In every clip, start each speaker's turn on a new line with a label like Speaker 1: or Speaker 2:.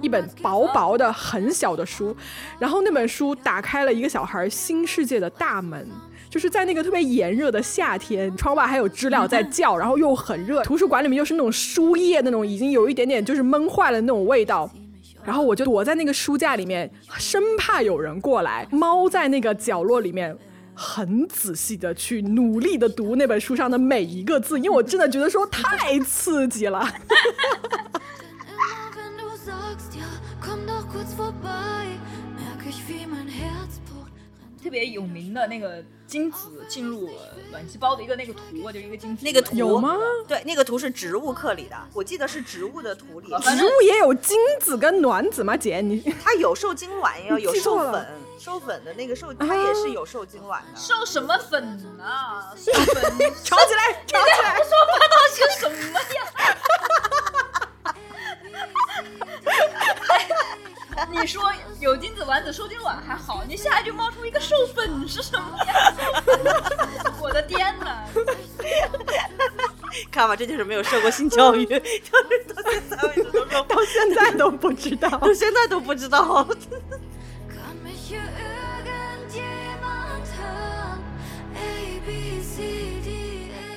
Speaker 1: 一本薄薄的、很小的书，然后那本书打开了一个小孩新世界的大门，就是在那个特别炎热的夏天，窗外还有知了在叫，然后又很热，图书馆里面又是那种书页那种已经有一点点就是闷坏了那种味道，然后我就躲在那个书架里面，生怕有人过来，猫在那个角落里面。很仔细的去努力的读那本书上的每一个字，因为我真的觉得说太刺激了。
Speaker 2: 特别有名的那个精子进入卵细胞的一个那个图，就是一个精子
Speaker 3: 那个图
Speaker 1: 有吗？
Speaker 3: 对，那个图是植物课里的，我记得是植物的图里。
Speaker 1: 植物也有精子跟卵子吗？姐，你
Speaker 3: 它有受精卵，也有有授粉，授粉的那个授，它也是有受精卵的。
Speaker 2: 授什么粉呢？授粉，
Speaker 1: 吵起来，吵起来！
Speaker 2: 胡说八道些什么呀？你说有金子、丸子、受精卵还好，你下一句冒出一个授粉是什么呀？我的天哪！
Speaker 3: 看吧，这就是没有受过性教育，就是到现在为止都说，
Speaker 1: 到现在都不知道。
Speaker 3: 到现在都不知道。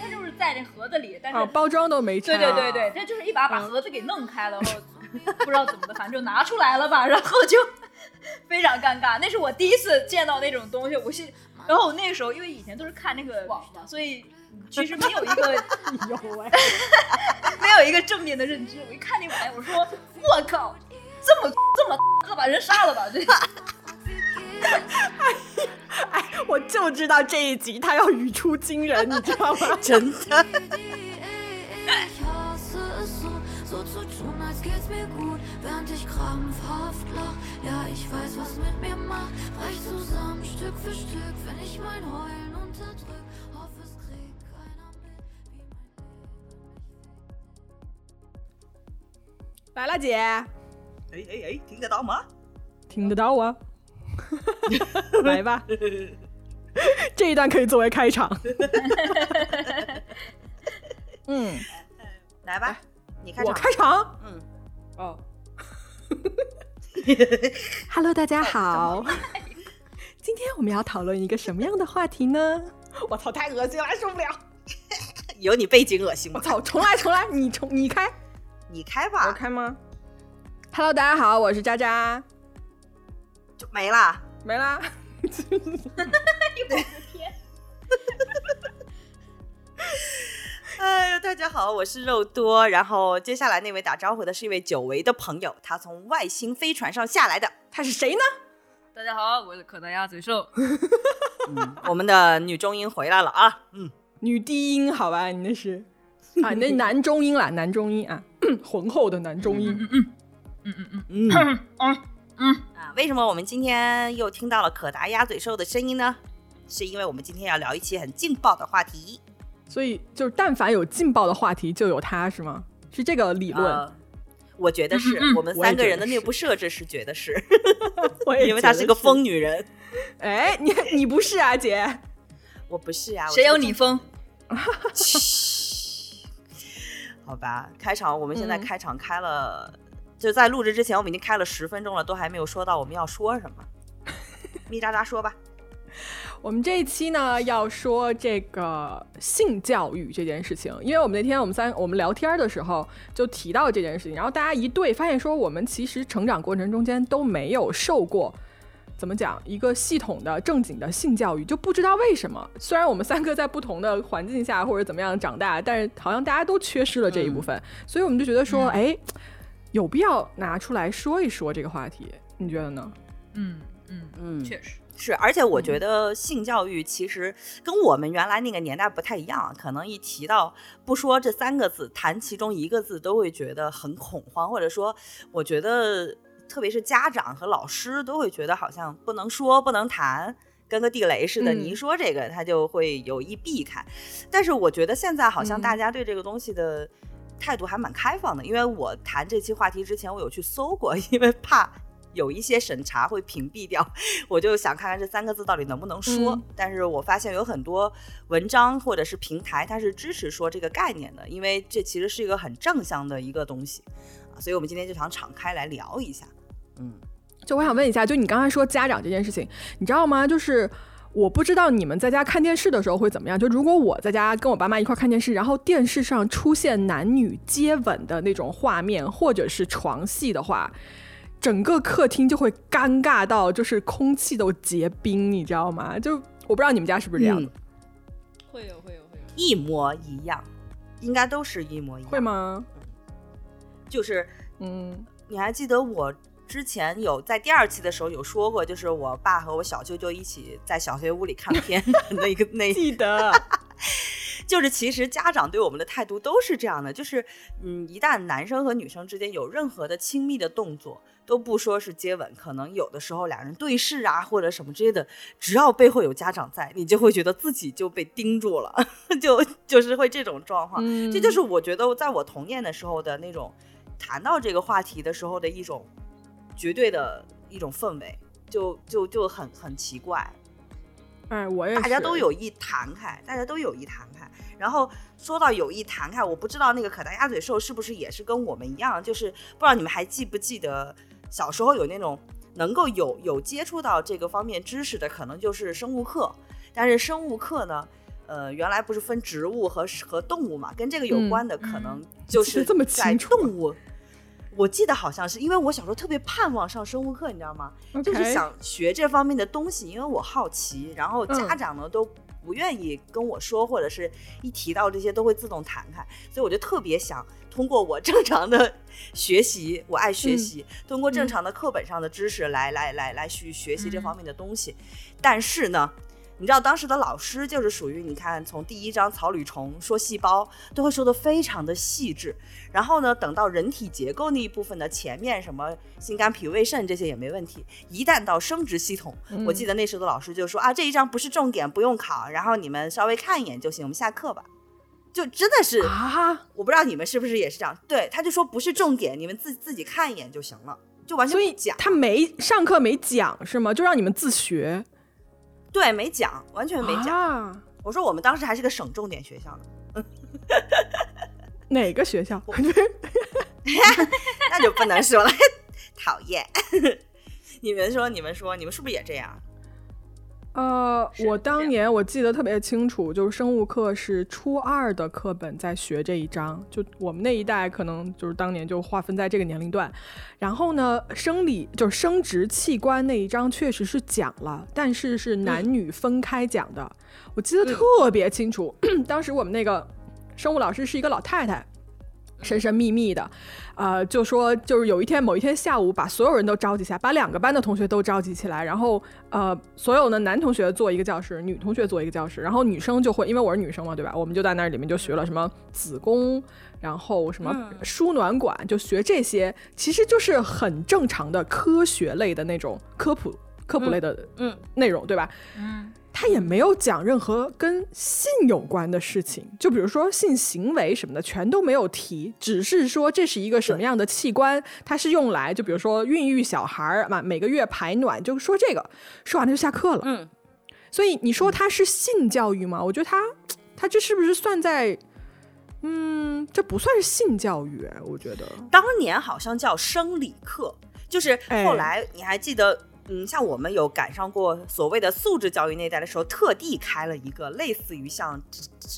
Speaker 2: 它就是在这盒子里，但是、
Speaker 1: 啊，包装都没拆。
Speaker 2: 对对对对，这就是一把把盒子给弄开了，然后不知道怎么的，反正就拿出来了吧，然后就非常尴尬。那是我第一次见到那种东西，我是，然后我那个时候因为以前都是看那个网嘛，所以其实没有一个
Speaker 1: 有哎，
Speaker 2: 没有一个正面的认知。我一看那玩意儿，我说我靠，这么这么，要把人杀了吧？这
Speaker 1: 哎，我就知道这一集他要语出惊人，你知道吗？
Speaker 3: 真的，
Speaker 1: 来了，姐，
Speaker 3: 哎哎哎，听得到吗？
Speaker 1: 听得到啊？来吧，这一段可以作为开场。嗯，
Speaker 3: 来吧，你开
Speaker 1: 我
Speaker 3: 场。
Speaker 1: 开场。
Speaker 3: 嗯，
Speaker 1: 哦。Hello，大家好。今天我们要讨论一个什么样的话题呢？我操，太恶心了，受不了！
Speaker 3: 有你背景恶心吗？
Speaker 1: 我操，重来，重来，你重，你开，
Speaker 3: 你开吧我，
Speaker 1: 开吗？Hello，大家好，我是渣渣，
Speaker 3: 就没了。
Speaker 1: 没啦。
Speaker 3: 哎呦，大家好，我是肉多。然后接下来那位打招呼的是一位久违的朋友，他从外星飞船上下来的，
Speaker 1: 他是谁呢？
Speaker 2: 大家好，我是可达鸭嘴兽。
Speaker 3: 我们的女中音回来了啊。嗯，
Speaker 1: 女低音，好吧，你那是 啊，你那男中音啦，男中音啊，浑厚的男中音。
Speaker 3: 嗯嗯嗯嗯嗯嗯嗯啊，为什么我们今天又听到了可达鸭嘴兽的声音呢？是因为我们今天要聊一期很劲爆的话题。
Speaker 1: 所以就是，但凡有劲爆的话题，就有他是吗？是这个理论？
Speaker 3: 呃，我觉得是、我们三个人的内部设置是觉得是，因为她是个。疯女人。
Speaker 1: 哎，你你不是啊，姐？
Speaker 3: 我不是呀、我
Speaker 2: 谁有你疯？
Speaker 3: 嘘，好吧，开场我们现在
Speaker 1: 嗯
Speaker 3: 开场开了，就在录制之前我们已经开了十分钟了，都还没有说到我们要说什么。咪喳喳说吧，
Speaker 1: 我们这一期呢要说这个性教育这件事情，因为我们那天我们三我们聊天的时候就提到这件事情，然后大家一对发现说我们其实成长过程中间都没有受过。怎么讲？一个系统的正经的性教育，就不知道为什么。虽然我们三个在不同的环境下或者怎么样长大，但是好像大家都缺失了这一部分，所以我们就觉得说，哎，有必要拿出来说一说这个话题。你觉得呢？
Speaker 2: 嗯嗯
Speaker 3: 嗯，
Speaker 2: 确实。
Speaker 3: 是，而且我觉得性教育其实跟我们原来那个年代不太一样，可能一提到不说这三个字，谈其中一个字都会觉得很恐慌，或者说，我觉得特别是家长和老师都会觉得好像不能说、不能谈。跟个地雷似的，
Speaker 1: 嗯
Speaker 3: 你一说这个，他就会有意避开。但是我觉得现在好像
Speaker 1: 嗯
Speaker 3: 大家对这个东西的态度还蛮开放的，因为我谈这期话题之前，我有去搜过，因为怕有一些审查会屏蔽掉，我就想看看这三个字到底能不能说。
Speaker 1: 嗯
Speaker 3: 但是我发现有很多文章或者是平台，它是支持说这个概念的，因为这其实是一个很正向的一个东西啊。所以我们今天就想敞开来聊一下。嗯，
Speaker 1: 就我想问一下，就你刚才说家长这件事情，你知道吗？就是我不知道你们在家看电视的时候会怎么样。就如果我在家跟我爸妈一块看电视，然后电视上出现男女接吻的那种画面，或者是床戏的话，整个客厅就会尴尬到就是空气都结冰，你知道吗？就我不知道你们家是不是这样的，
Speaker 2: 会有会有会有，
Speaker 3: 一模一样，应该都是一模一样。
Speaker 1: 会吗？
Speaker 3: 就是，
Speaker 1: 嗯，
Speaker 3: 你还记得我之前有在第二期的时候有说过，就是我爸和我小舅舅一起在小学屋里看片那个那
Speaker 1: 记得。
Speaker 3: 就是其实家长对我们的态度都是这样的，就是嗯，一旦男生和女生之间有任何的亲密的动作，都不说是接吻，可能有的时候两人对视啊或者什么之类的，只要背后有家长在，你就会觉得自己就被盯住了，就就是会这种状况。
Speaker 1: 嗯
Speaker 3: 这就是我觉得在我童年的时候的那种谈到这个话题的时候的一种绝对的一种氛围，就就就很很奇怪。
Speaker 1: 哎，我也是
Speaker 3: 大家都有意谈开，大家都有意谈开。然后说到有意谈开，我不知道那个可达鸭嘴兽是不是也是跟我们一样，就是不知道你们还记不记得小时候有那种能够有有接触到这个方面知识的，可能就是生物课。但是生物课呢，呃，原来不是分植物和和动物嘛，跟这个有关的可能就是在动物。我记得好像是因为我小时候特别盼望上生物课，你知道吗？就是想学这方面的东西，因为我好奇，然后家
Speaker 1: 嗯
Speaker 3: 长呢、都不愿意跟我说，或者是一提到这些都会自动弹开，所以我就特别想通过我正常的学习，我爱学习，通过正常的课本上的知识来、来来来去学习这方面的东西。但是呢，你知道当时的老师就是属于你看从第一章草履虫说细胞都会说的非常的细致，然后呢，等到人体结构那一部分的前面什么心肝脾胃肾这些也没问题，一旦到生殖系统，我记得那时候的老师就说啊这一章不是重点，不用考，然后你们稍微看一眼就行，我们下课吧。就真的是，
Speaker 1: 啊，
Speaker 3: 我不知道你们是不是也是这样。对，他就说不是重点，你们自自己看一眼就行了，就完全
Speaker 1: 所以
Speaker 3: 不讲。
Speaker 1: 他没上课没讲是吗？就让你们自学，
Speaker 3: 对没讲，完全没讲。
Speaker 1: 啊、
Speaker 3: 我说我们当时还是个省重点学校呢，
Speaker 1: 哪个学校？
Speaker 3: 那就不能说了，讨厌。你们说，你们说，你们是不是也这样？
Speaker 1: 呃，我当年我记得特别清楚，就是生物课是初二的课本在学这一章，就我们那一代可能就是当年就划分在这个年龄段。然后呢，生理就是生殖器官那一章确实是讲了，但是是男女分开讲的，我记得特别清楚。当时我们那个生物老师是一个老太太。神神秘秘的，呃，就说就是有一天某一天下午，把所有人都召集起来，把两个班的同学都召集起来，然后呃，所有的男同学坐一个教室，女同学坐一个教室，然后女生就会，因为我是女生嘛，对吧？我们就在那里面就学了什么子宫，然后什么
Speaker 3: 嗯
Speaker 1: 输卵管，就学这些，其实就是很正常的科学类的那种科普科普类的
Speaker 3: 嗯
Speaker 1: 内容，对吧？
Speaker 2: 嗯，
Speaker 1: 他也没有讲任何跟性有关的事情，就比如说性行为什么的，全都没有提，只是说这是一个什么样的器官，它是用来就比如说孕育小孩儿嘛，每个月排卵，就说这个，说完了就下课了。
Speaker 3: 嗯，
Speaker 1: 所以你说它是性教育吗？我觉得它，它这是不是算在，嗯，这不算是性教育，哎我觉得。
Speaker 3: 当年好像叫生理课，就是
Speaker 1: 哎
Speaker 3: 后来你还记得，嗯，像我们有赶上过所谓的素质教育那一代的时候，特地开了一个类似于像，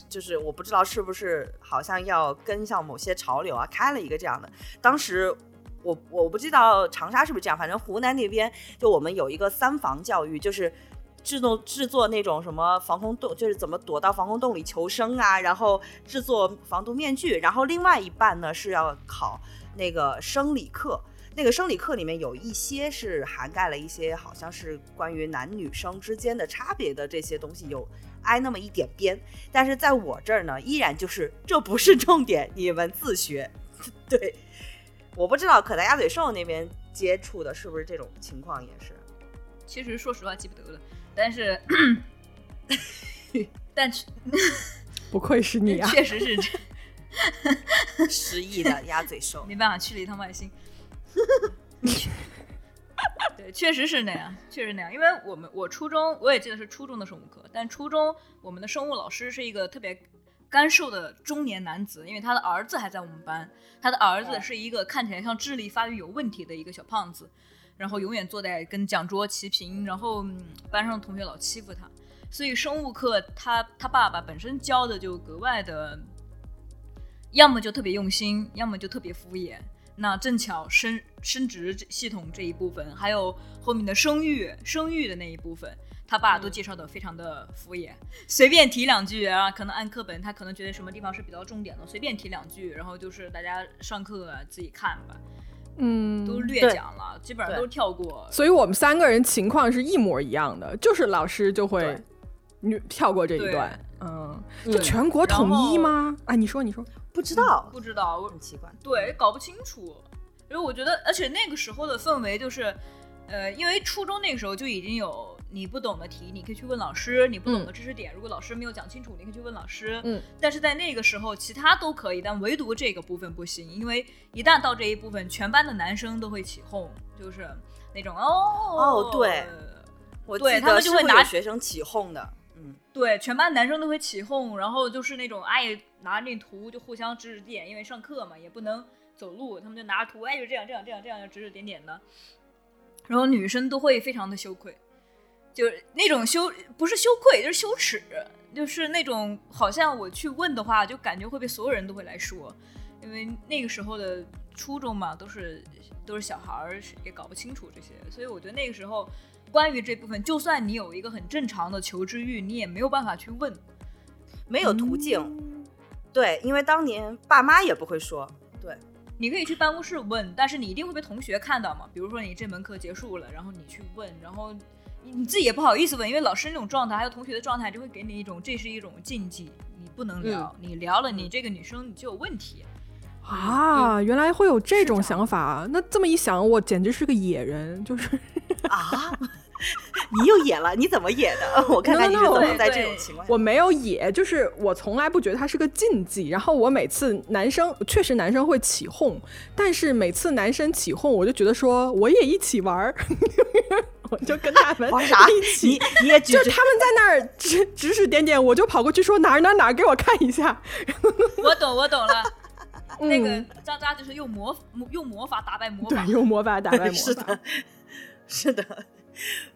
Speaker 3: 就是我不知道是不是好像要跟上某些潮流啊，开了一个这样的。当时我我不知道长沙是不是这样，反正湖南那边就我们有一个三防教育，就是。制作制作那种什么防空洞，就是怎么躲到防空洞里求生啊，然后制作防毒面具，然后另外一半呢是要考那个生理课。那个生理课里面有一些是涵盖了一些好像是关于男女生之间的差别的这些东西，有挨那么一点边。但是在我这儿呢，依然就是这不是重点，你们自学。对，我不知道可达鸭嘴兽那边接触的是不是这种情况也是。
Speaker 2: 其实说实话记不得了，但是，但是
Speaker 1: 不愧是你啊！
Speaker 2: 确实是这，
Speaker 3: 失忆的鸭嘴兽，
Speaker 2: 没办法去了一趟外星。对，确实是那样，确实那样。因为我们我初中我也记得是初中的生物课，但初中我们的生物老师是一个特别干瘦的中年男子，因为他的儿子还在我们班，他的儿子是一个看起来像智力发育有问题的一个小胖子，然后永远坐在跟讲桌齐平，然后班上的同学老欺负他，所以生物课他他爸爸本身教的就格外的，要么就特别用心，要么就特别敷衍。那正巧生生殖系统这一部分，还有后面的生育生育的那一部分。他爸都介绍的非常的敷衍，随便提两句啊，可能按课本，他可能觉得什么地方是比较重点的，随便提两句，然后就是大家上课自己看吧，
Speaker 1: 嗯，
Speaker 2: 都略讲了，基本上都跳过。
Speaker 1: 所以我们三个人情况是一模一样的，就是老师就会你跳过这一段，嗯，就全国统一吗？啊，你说你说，
Speaker 3: 不知道
Speaker 2: 不知道，
Speaker 3: 我很奇怪，
Speaker 2: 对，搞不清楚，因为我觉得，而且那个时候的氛围就是，呃，因为初中那个时候就已经有。你不懂的题，你可以去问老师；你不懂的知识点，如果老师没有讲清楚，你可以去问老师。
Speaker 1: 嗯，
Speaker 2: 但是在那个时候，其他都可以，但唯独这个部分不行，因为一旦到这一部分，全班的男生都会起哄，就是那种哦
Speaker 3: 哦，对，我
Speaker 2: 对他们就会拿
Speaker 3: 学生起哄的，
Speaker 2: 对，全班男生都会起哄，然后就是那种哎拿那图就互相指指点，因为上课嘛也不能走路，他们就拿图哎就这样这样这样这样指指点点的，然后女生都会非常的羞愧。就是那种羞，不是羞愧，就是羞耻，就是那种好像我去问的话，就感觉会被所有人都会来说，因为那个时候的初中嘛，都是都是小孩儿，也搞不清楚这些，所以我觉得那个时候关于这部分，就算你有一个很正常的求知欲，你也没有办法去问，
Speaker 3: 没有途径。对，因为当年爸妈也不会说。对，
Speaker 2: 你可以去办公室问，但是你一定会被同学看到嘛。比如说你这门课结束了，然后你去问，然后。你自己也不好意思问，因为老师那种状态，还有同学的状态，就会给你一种这是一种禁忌，你不能聊，你聊了，你这个女生你就有问题
Speaker 1: 啊！原来会有这种想法，那这么一想，我简直是个野人，就是
Speaker 3: 啊，你又野了？你怎么野的？我看看你是怎么在这种情况。
Speaker 1: 我没有野，就是我从来不觉得它是个禁忌。然后我每次男生确实男生会起哄，但是每次男生起哄，我就觉得说我也一起玩儿。我就跟他们一起，
Speaker 3: 你你也就
Speaker 1: 他们在那儿指指指点点，我就跑过去说哪儿哪儿哪儿，给我看一下。
Speaker 2: 我懂，我懂了。那个渣渣就是用魔用魔法打败魔
Speaker 1: 法，对，用魔法打败魔法。
Speaker 3: 是的，是的，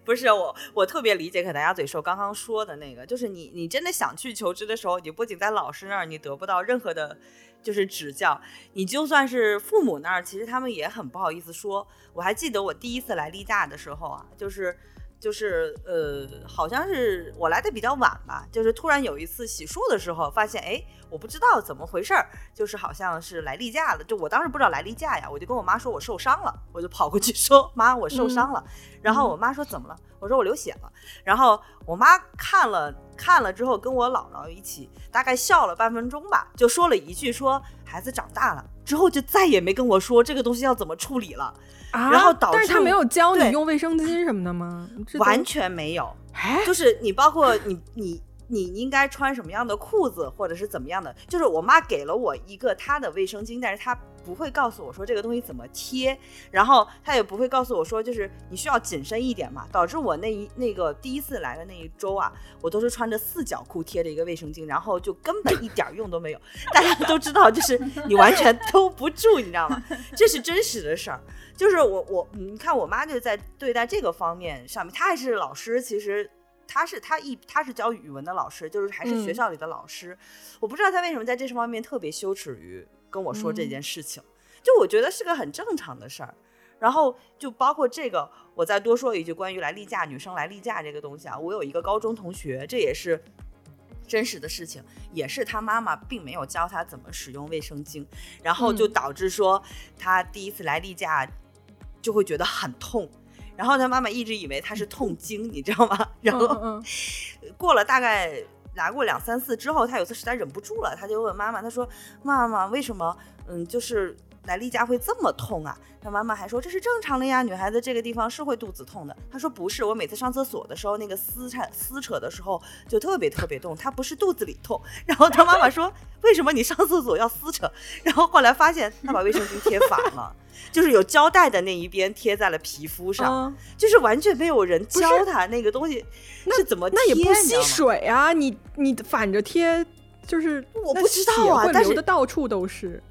Speaker 3: 不是我，我特别理解可大家嘴兽刚刚说的那个，就是你你真的想去求知的时候，你不仅在老师那儿你得不到任何的。就是指教你，就算是父母那儿，其实他们也很不好意思说。我还记得我第一次来例假的时候啊，就是。就是呃，好像是我来的比较晚吧。就是突然有一次洗漱的时候，发现哎，我不知道怎么回事儿，就是好像是来例假了。就我当时不知道来例假呀，我就跟我妈说我受伤了，我就跑过去 说妈，我受伤了。然后我妈说怎么了？我说我流血了。然后我妈看了看了之后，跟我姥姥一起大概笑了半分钟吧，就说了一句说孩子长大了之后就再也没跟我说这个东西要怎么处理了。然后导致，
Speaker 1: 但是他没有教你用卫生巾什么的吗？
Speaker 3: 完全没有，就是你包括你你。你应该穿什么样的裤子，或者是怎么样的？就是我妈给了我一个她的卫生巾，但是她不会告诉我说这个东西怎么贴，然后她也不会告诉我说就是你需要紧身一点嘛。导致我那一那个第一次来的那一周啊，我都是穿着四角裤贴的一个卫生巾，然后就根本一点用都没有。大家都知道，就是你完全兜不住，你知道吗？这是真实的事儿。就是我我你看我妈就在对待这个方面上面，她还是老师，其实。他是他一他是教语文的老师，就是还是学校里的老师，我不知道他为什么在这方面特别羞耻于跟我说这件事情，就我觉得是个很正常的事儿。然后就包括这个，我再多说一句关于来例假，女生来例假这个东西啊，我有一个高中同学，这也是真实的事情，也是他妈妈并没有教他怎么使用卫生巾，然后就导致说他第一次来例假就会觉得很痛。然后他妈妈一直以为他是痛经，你知道吗？然后过了大概来过两三次之后，他有次实在忍不住了，他就问妈妈，他说：“妈妈，为什么嗯，就是来例假会这么痛啊？”他妈妈还说：“这是正常的呀，女孩子这个地方是会肚子痛的。”他说：“不是，我每次上厕所的时候，那个撕扯撕扯的时候就特别特别痛，他不是肚子里痛。”然后他妈妈说：“ 为什么你上厕所要撕扯？”然后后来发现他把卫生巾贴反了。就是有胶带的那一边贴在了皮肤上，就是完全没有人教他那个东西是怎么贴，
Speaker 1: 那也不吸水啊！你你反着贴，就是
Speaker 3: 我不知道啊但是
Speaker 1: 流的到处都是。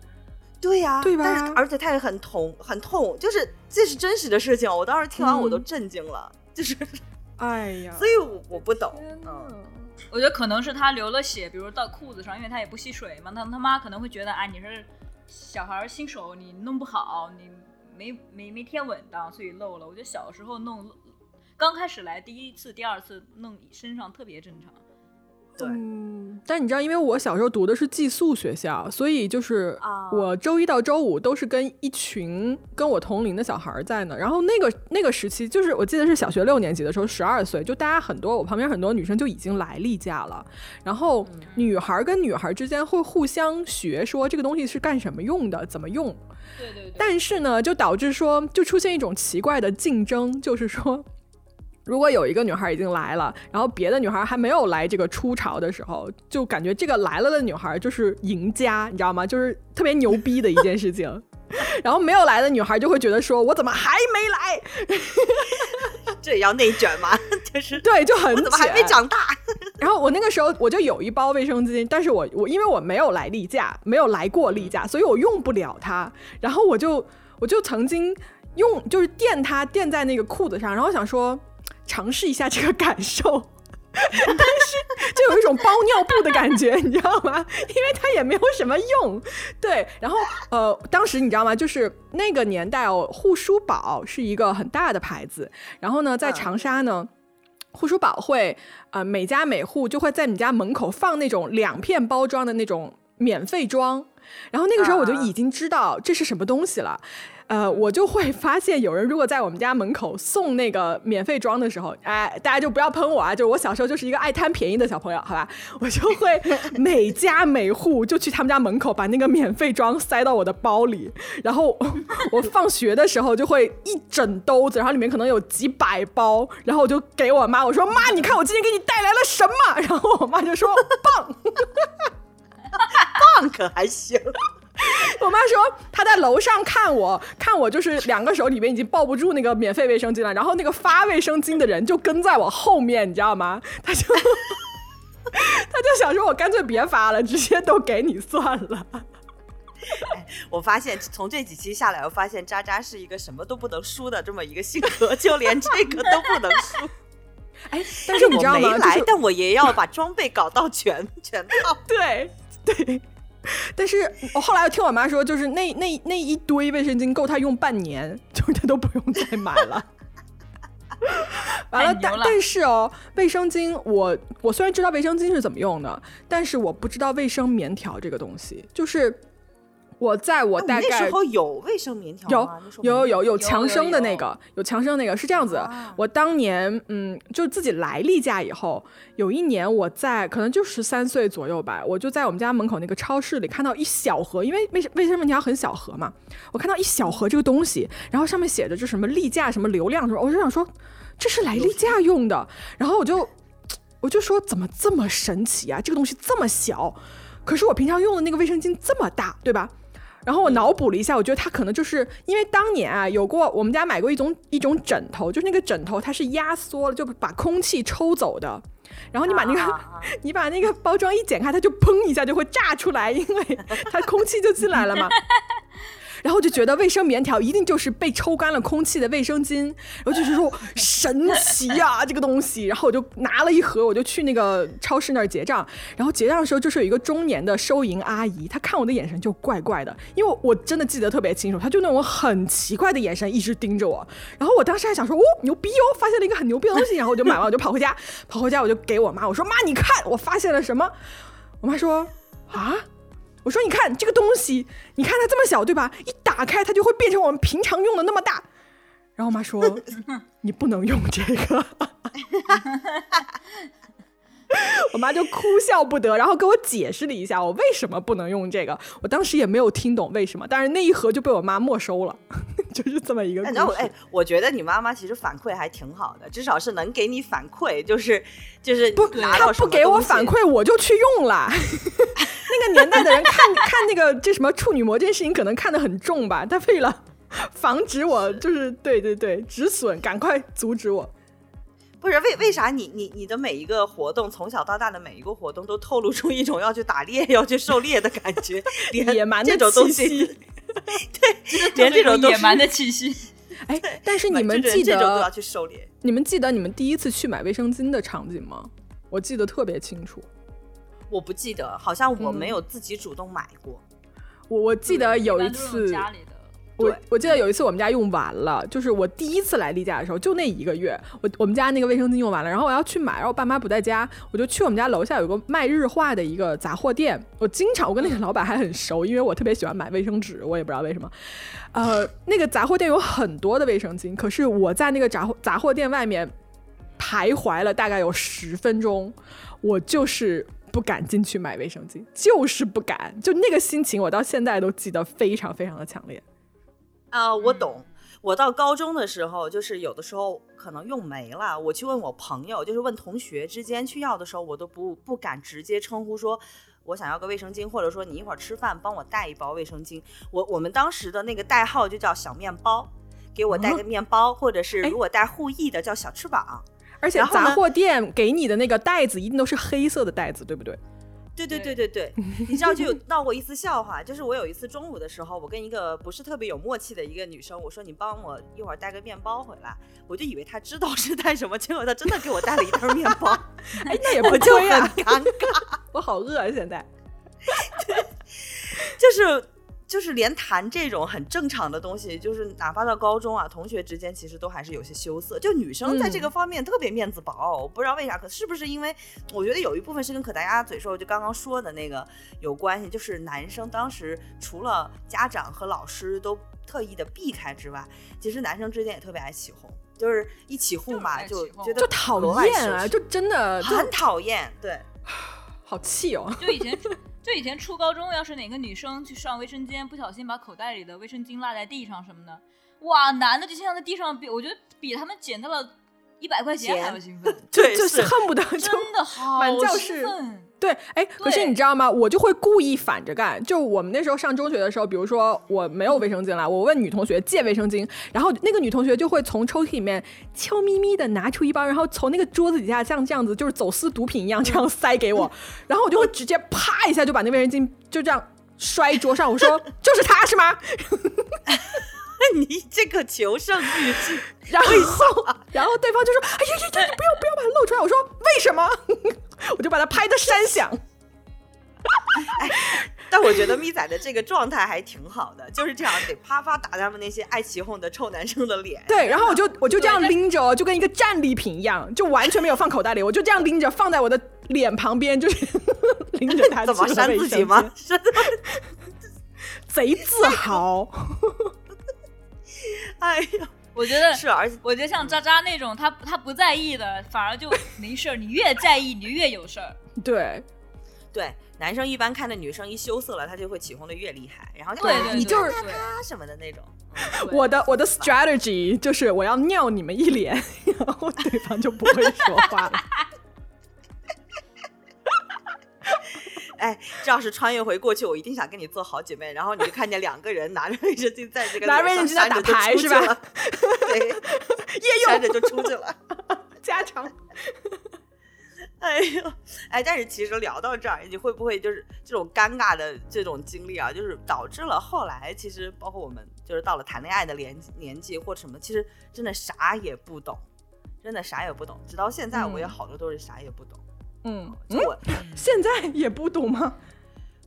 Speaker 3: 对呀、
Speaker 1: 对吧
Speaker 3: 但是而且他也很痛，很痛，就是这是真实的事情。我当时听完我都
Speaker 1: 嗯
Speaker 3: 震惊了，就是，
Speaker 1: 哎呀，
Speaker 3: 所以我我不懂。嗯，
Speaker 2: 我觉得可能是他流了血，比如到裤子上，因为他也不吸水嘛，他他妈可能会觉得，哎，你是小孩儿新手，你弄不好，你没没没贴稳当，所以漏了。我觉得小时候弄，刚开始来第一次、第二次弄身上特别正常。
Speaker 3: 对，
Speaker 1: 嗯，但你知道，因为我小时候读的是寄宿学校，所以就是
Speaker 3: 啊
Speaker 1: 我周一到周五都是跟一群跟我同龄的小孩儿在呢。然后那个那个时期，就是我记得是小学六年级的时候，十二岁，就大家很多我旁边很多女生就已经来例假了。然后女孩儿跟女孩儿之间会互相学说这个东西是干什么用的，怎么用。
Speaker 2: 对对对，
Speaker 1: 但是呢，就导致说，就出现一种奇怪的竞争，就是说，如果有一个女孩已经来了，然后别的女孩还没有来这个初潮的时候，就感觉这个来了的女孩就是赢家，你知道吗？就是特别牛逼的一件事情。然后没有来的女孩就会觉得说，我怎么还没来？
Speaker 3: 这也要内卷吗？就是
Speaker 1: 对，就很
Speaker 3: 我怎么还没长大？
Speaker 1: 然后我那个时候我就有一包卫生巾，但是我我因为我没有来例假，没有来过例假，所以我用不了它。然后我就我就曾经用就是垫它垫在那个裤子上，然后想说尝试一下这个感受。但是就有一种包尿布的感觉，你知道吗？因为它也没有什么用。对，然后呃，当时你知道吗？就是那个年代哦，护舒宝是一个很大的牌子，然后呢，在
Speaker 3: 嗯
Speaker 1: 长沙呢。护舒宝会，呃，每家每户就会在你家门口放那种两片包装的那种免费装，然后那个时候我就
Speaker 3: 啊
Speaker 1: 已经知道这是什么东西了，呃，我就会发现有人如果在我们家门口送那个免费装的时候，哎，大家就不要喷我啊，就是我小时候就是一个爱贪便宜的小朋友，好吧，我就会 每家每户就去他们家门口把那个免费装塞到我的包里，然后 我放学的时候就会一整兜子，然后里面可能有几百包，然后我就给我妈，我说妈，你看我今天给你带来了什么？然后我妈就说棒。
Speaker 3: 棒可还行。
Speaker 1: 我妈说她在楼上看我，看我就是两个手里面已经抱不住那个免费卫生巾了，然后那个发卫生巾的人就跟在我后面，你知道吗？他就他就想说，我干脆别发了，直接都给你算了。
Speaker 3: 我发现从这几期下来，我发现渣渣是一个什么都不能输的这么一个性格，就连这个都不能输。
Speaker 1: 哎，但是你
Speaker 3: 我
Speaker 1: 知道吗？
Speaker 3: 没来，
Speaker 1: 就是
Speaker 3: 但我也要把装备搞到全全套。
Speaker 1: 对 对。但是我后来又听我妈说，就是那那那一堆卫生巾够她用半年，就是她都不用再买了。完了，但但是哦，卫生巾我我虽然知道卫生巾是怎么用的，但是我不知道卫生棉条这个东西。就是我在我大概
Speaker 3: 那时候有卫生棉条
Speaker 1: 有有有有
Speaker 2: 有
Speaker 1: 强生的那个，有强生那个是这样子。
Speaker 3: 啊
Speaker 1: 我当年嗯，就自己来例假以后，有一年我在可能就十三岁左右吧，我就在我们家门口那个超市里看到一小盒，因为卫生卫生棉条很小盒嘛，我看到一小盒这个东西，然后上面写着就什么例假什么流量什么，我就想说这是来例假用的，然后我就 我就说怎么这么神奇啊，这个东西这么小，可是我平常用的那个卫生巾这么大，对吧？然后我脑补了一下，我觉得它可能就是因为当年啊，有过我们家买过一种一种枕头，就是那个枕头它是压缩了，就把空气抽走的。然后你把那个、你把那个包装一剪开，它就砰一下就会炸出来，因为它空气就进来了嘛。然后就觉得卫生棉条一定就是被抽干了空气的卫生巾，然后就是说神奇呀、这个东西。然后我就拿了一盒，我就去那个超市那儿结账。然后结账的时候，就是有一个中年的收银阿姨，她看我的眼神就怪怪的，因为我真的记得特别清楚，她就那种很奇怪的眼神一直盯着我。然后我当时还想说，哦，牛逼哦，发现了一个很牛逼的东西。然后我就买完，我就跑回家，跑回家我就给我妈，我说妈，你看我发现了什么？我妈说啊。我说：“你看这个东西，你看它这么小，对吧？一打开它就会变成我们平常用的那么大。”然后我妈说：“你不能用这个。” 我妈就哭笑不得，然后给我解释了一下我为什么不能用这个。我当时也没有听懂为什么，但是那一盒就被我妈没收了，就是这么一个
Speaker 3: 然后哎，我觉得你妈妈其实反馈还挺好的，至少是能给你反馈，就是就是
Speaker 1: 不，
Speaker 3: 拿到什么
Speaker 1: 他不给我反馈，我就去用了。那个年代的人看 看那个这什么处女膜这件事情，可能看得很重吧。他为了防止我，就是对对对止损，赶快阻止我。
Speaker 3: 不是为为啥你你你的每一个活动，从小到大的每一个活动都透露出一种要去打猎、要去狩猎的感觉，连
Speaker 1: 野蛮的
Speaker 3: 这种东
Speaker 1: 气
Speaker 3: 西，
Speaker 1: 息。
Speaker 3: 对，连这种都
Speaker 2: 野蛮的气息。
Speaker 1: 哎，但是你们记得
Speaker 3: 这种都要去狩猎。
Speaker 1: 你们记得你们第一次去买卫生巾的场景吗？我记得特别清楚。
Speaker 3: 我不记得，好像我
Speaker 1: 嗯
Speaker 3: 没有自己主动买过。
Speaker 1: 我我记得有一次，
Speaker 2: 家里的，
Speaker 1: 我我记得有一次我们家用完了，就是我第一次来例假的时候，就那一个月，我我们家那个卫生巾用完了，然后我要去买，然后我爸妈不在家，我就去我们家楼下有个卖日化的一个杂货店，我经常我跟那个老板还很熟，因为我特别喜欢买卫生纸，我也不知道为什么。呃，那个杂货店有很多的卫生巾，可是我在那个杂货杂货店外面徘徊了大概有十分钟，我就是不敢进去买卫生巾，就是不敢，就那个心情我到现在都记得非常非常的强烈。
Speaker 3: 啊、我
Speaker 2: 嗯
Speaker 3: 懂。我到高中的时候，就是有的时候可能用没了，我去问我朋友，就是问同学之间去要的时候，我都不不敢直接称呼说我想要个卫生巾，或者说你一会儿吃饭帮我带一包卫生巾。我我们当时的那个代号就叫小面包，给我带个面包，或者是
Speaker 1: 哎
Speaker 3: 如果带护翼的叫小翅膀。
Speaker 1: 而且杂货店给你的那个袋子一定都是黑色的袋子，对不对？
Speaker 3: 对对
Speaker 2: 对
Speaker 3: 对对对，你知道就有闹过一次笑话，就是我有一次中午的时候，我跟一个不是特别有默契的一个女生，我说你帮我一会儿带个面包回来，我就以为她知道是带什么，结果她真的给我带了一袋面包，
Speaker 1: 哎，那也不
Speaker 3: 我就很
Speaker 1: 亏啊！
Speaker 3: 尴尬，
Speaker 1: 我好饿啊，现在。
Speaker 3: 就是。就是连谈这种很正常的东西，就是哪怕到高中啊，同学之间其实都还是有些羞涩。就女生在这个方面特别面子薄，我不知道为啥，可是不是因为我觉得有一部分是跟可达鸭嘴兽就刚刚说的那个有关系，就是男生当时除了家长和老师都特意的避开之外，其实男生之间也特别爱起哄，就是一起哄嘛，
Speaker 2: 就
Speaker 3: 觉得
Speaker 1: 就讨厌啊，就真的就
Speaker 3: 很讨厌，对。
Speaker 1: 好气哦。
Speaker 2: 就以前初就以前初高中，要是哪个女生去上卫生间，不小心把口袋里的卫生巾落在地上什么的，哇，男的就经常在地上比，我觉得比他们捡到了一百块钱还要兴奋，
Speaker 3: 对，
Speaker 1: 就是恨不得
Speaker 2: 真的好兴奋。
Speaker 1: 对，哎，可是你知道吗？我就会故意反着干。就我们那时候上中学的时候，比如说我没有卫生巾了，我问女同学借卫生巾，然后那个女同学就会从抽屉里面悄咪咪的拿出一包，然后从那个桌子底下像这样子，就是走私毒品一样这样塞给我，然后我就会直接啪一下就把那卫生巾就这样摔桌上，我说就是他是吗？
Speaker 3: 你这个求胜欲是
Speaker 1: 然后然后对方就说：“哎呀呀呀，你不要不要把它露出来！”我说：“为什么？” 我就把它拍的山响。
Speaker 3: 哎但我觉得咪仔的这个状态还挺好的，就是这样得啪啪打他们那些爱起哄的臭男生的脸。
Speaker 1: 对，然后我就我就这样拎着，就跟一个战利品一样，就完全没有放口袋里，我就这样拎着放在我的脸旁边，就是拎着它
Speaker 3: 怎么扇自己吗
Speaker 1: 间？贼自豪。
Speaker 3: 哎呀，
Speaker 2: 我觉得
Speaker 3: 是，而且
Speaker 2: 我觉得像渣渣那种，他他不在意的，反而就没事儿。你越在意，你就越有事儿。
Speaker 1: 对，
Speaker 3: 对男生一般看着女生一羞涩了，他就会起哄的越厉害，然后就
Speaker 2: 对
Speaker 3: 哎
Speaker 2: 对
Speaker 1: 你就是
Speaker 3: 他什么的那种。
Speaker 1: 我的我的 strategy 就是我要尿你们一脸，然后对方就不会说话了。
Speaker 3: 哎，这要是穿越回过去，我一定想跟你做好姐妹。然后你就看见两个人拿着卫生巾在这个
Speaker 1: 拿着卫生巾在打牌是吧
Speaker 3: 出去了？对，
Speaker 1: 夜
Speaker 3: 用着就出去了。
Speaker 1: 家常。
Speaker 3: 哎呦，哎，但是其实聊到这儿，你会不会就是这种尴尬的这种经历啊，就是导致了后来其实包括我们就是到了谈恋爱的年年纪或者什么，其实真的啥也不懂，真的啥也不懂。直到现在，我也
Speaker 1: 嗯
Speaker 3: 好多都是啥也不懂。
Speaker 1: 嗯，
Speaker 3: 就我
Speaker 1: 现在也不懂吗？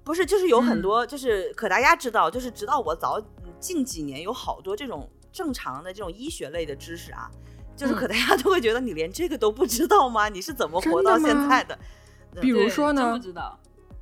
Speaker 3: 不是，就是有很
Speaker 2: 嗯
Speaker 3: 多，就是可大家知道，就是直到我早近几年有好多这种正常的这种医学类的知识啊，就是
Speaker 1: 嗯
Speaker 3: 可大家都会觉得你连这个都不知道吗？你是怎么活到现在的？
Speaker 1: 比如说呢
Speaker 2: 不知道。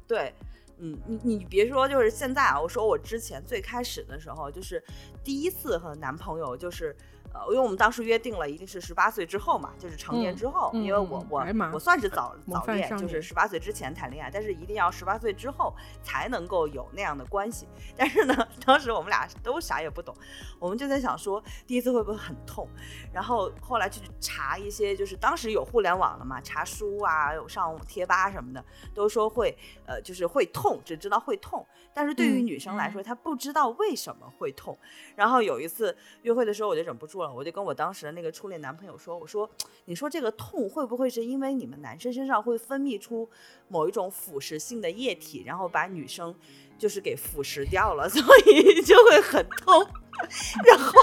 Speaker 3: 对，嗯，你你别说，就是现在啊，我说我之前最开始的时候，就是第一次和男朋友，就是呃，因为我们当时约定了一定是十八岁之后嘛，就是成年
Speaker 1: 嗯
Speaker 3: 之后，
Speaker 1: 嗯
Speaker 3: 因为我我我算是早早恋，就是十八岁之前谈恋爱，但是一定要十八岁之后才能够有那样的关系。但是呢，当时我们俩都啥也不懂，我们就在想说，第一次会不会很痛？然后后来去查一些，就是当时有互联网了嘛，查书啊，有上贴吧什么的，都说会呃，就是会痛，只知道会痛。但是对于
Speaker 1: 嗯
Speaker 3: 女生来说，她不知道为什么会痛。然后有一次约会的时候，我就忍不住住了，我就跟我当时的那个初恋男朋友说：“我说，你说这个痛会不会是因为你们男生身上会分泌出某一种腐蚀性的液体，然后把女生就是给腐蚀掉了，所以就会很痛？然后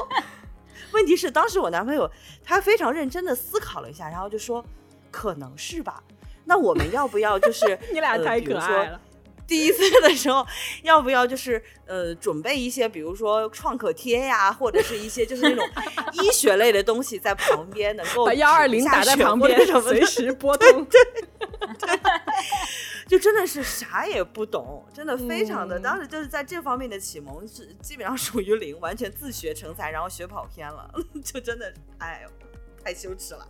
Speaker 3: 问题是，当时我男朋友他非常认真的思考了一下，然后就说：可能是吧。那我们要不要就是
Speaker 1: 你俩太可爱了。
Speaker 3: 第一次的时候，要不要就是呃准备一些，比如说创可贴呀，或者是一些就是那种医学类的东西在旁边，能够
Speaker 1: 把幺二零打在旁边，随时拨通。
Speaker 3: 就真的是啥也不懂，真的非常的，
Speaker 1: 嗯
Speaker 3: 当时就是在这方面的启蒙是基本上属于零，完全自学成才，然后学跑偏了，就真的哎呦太羞耻了。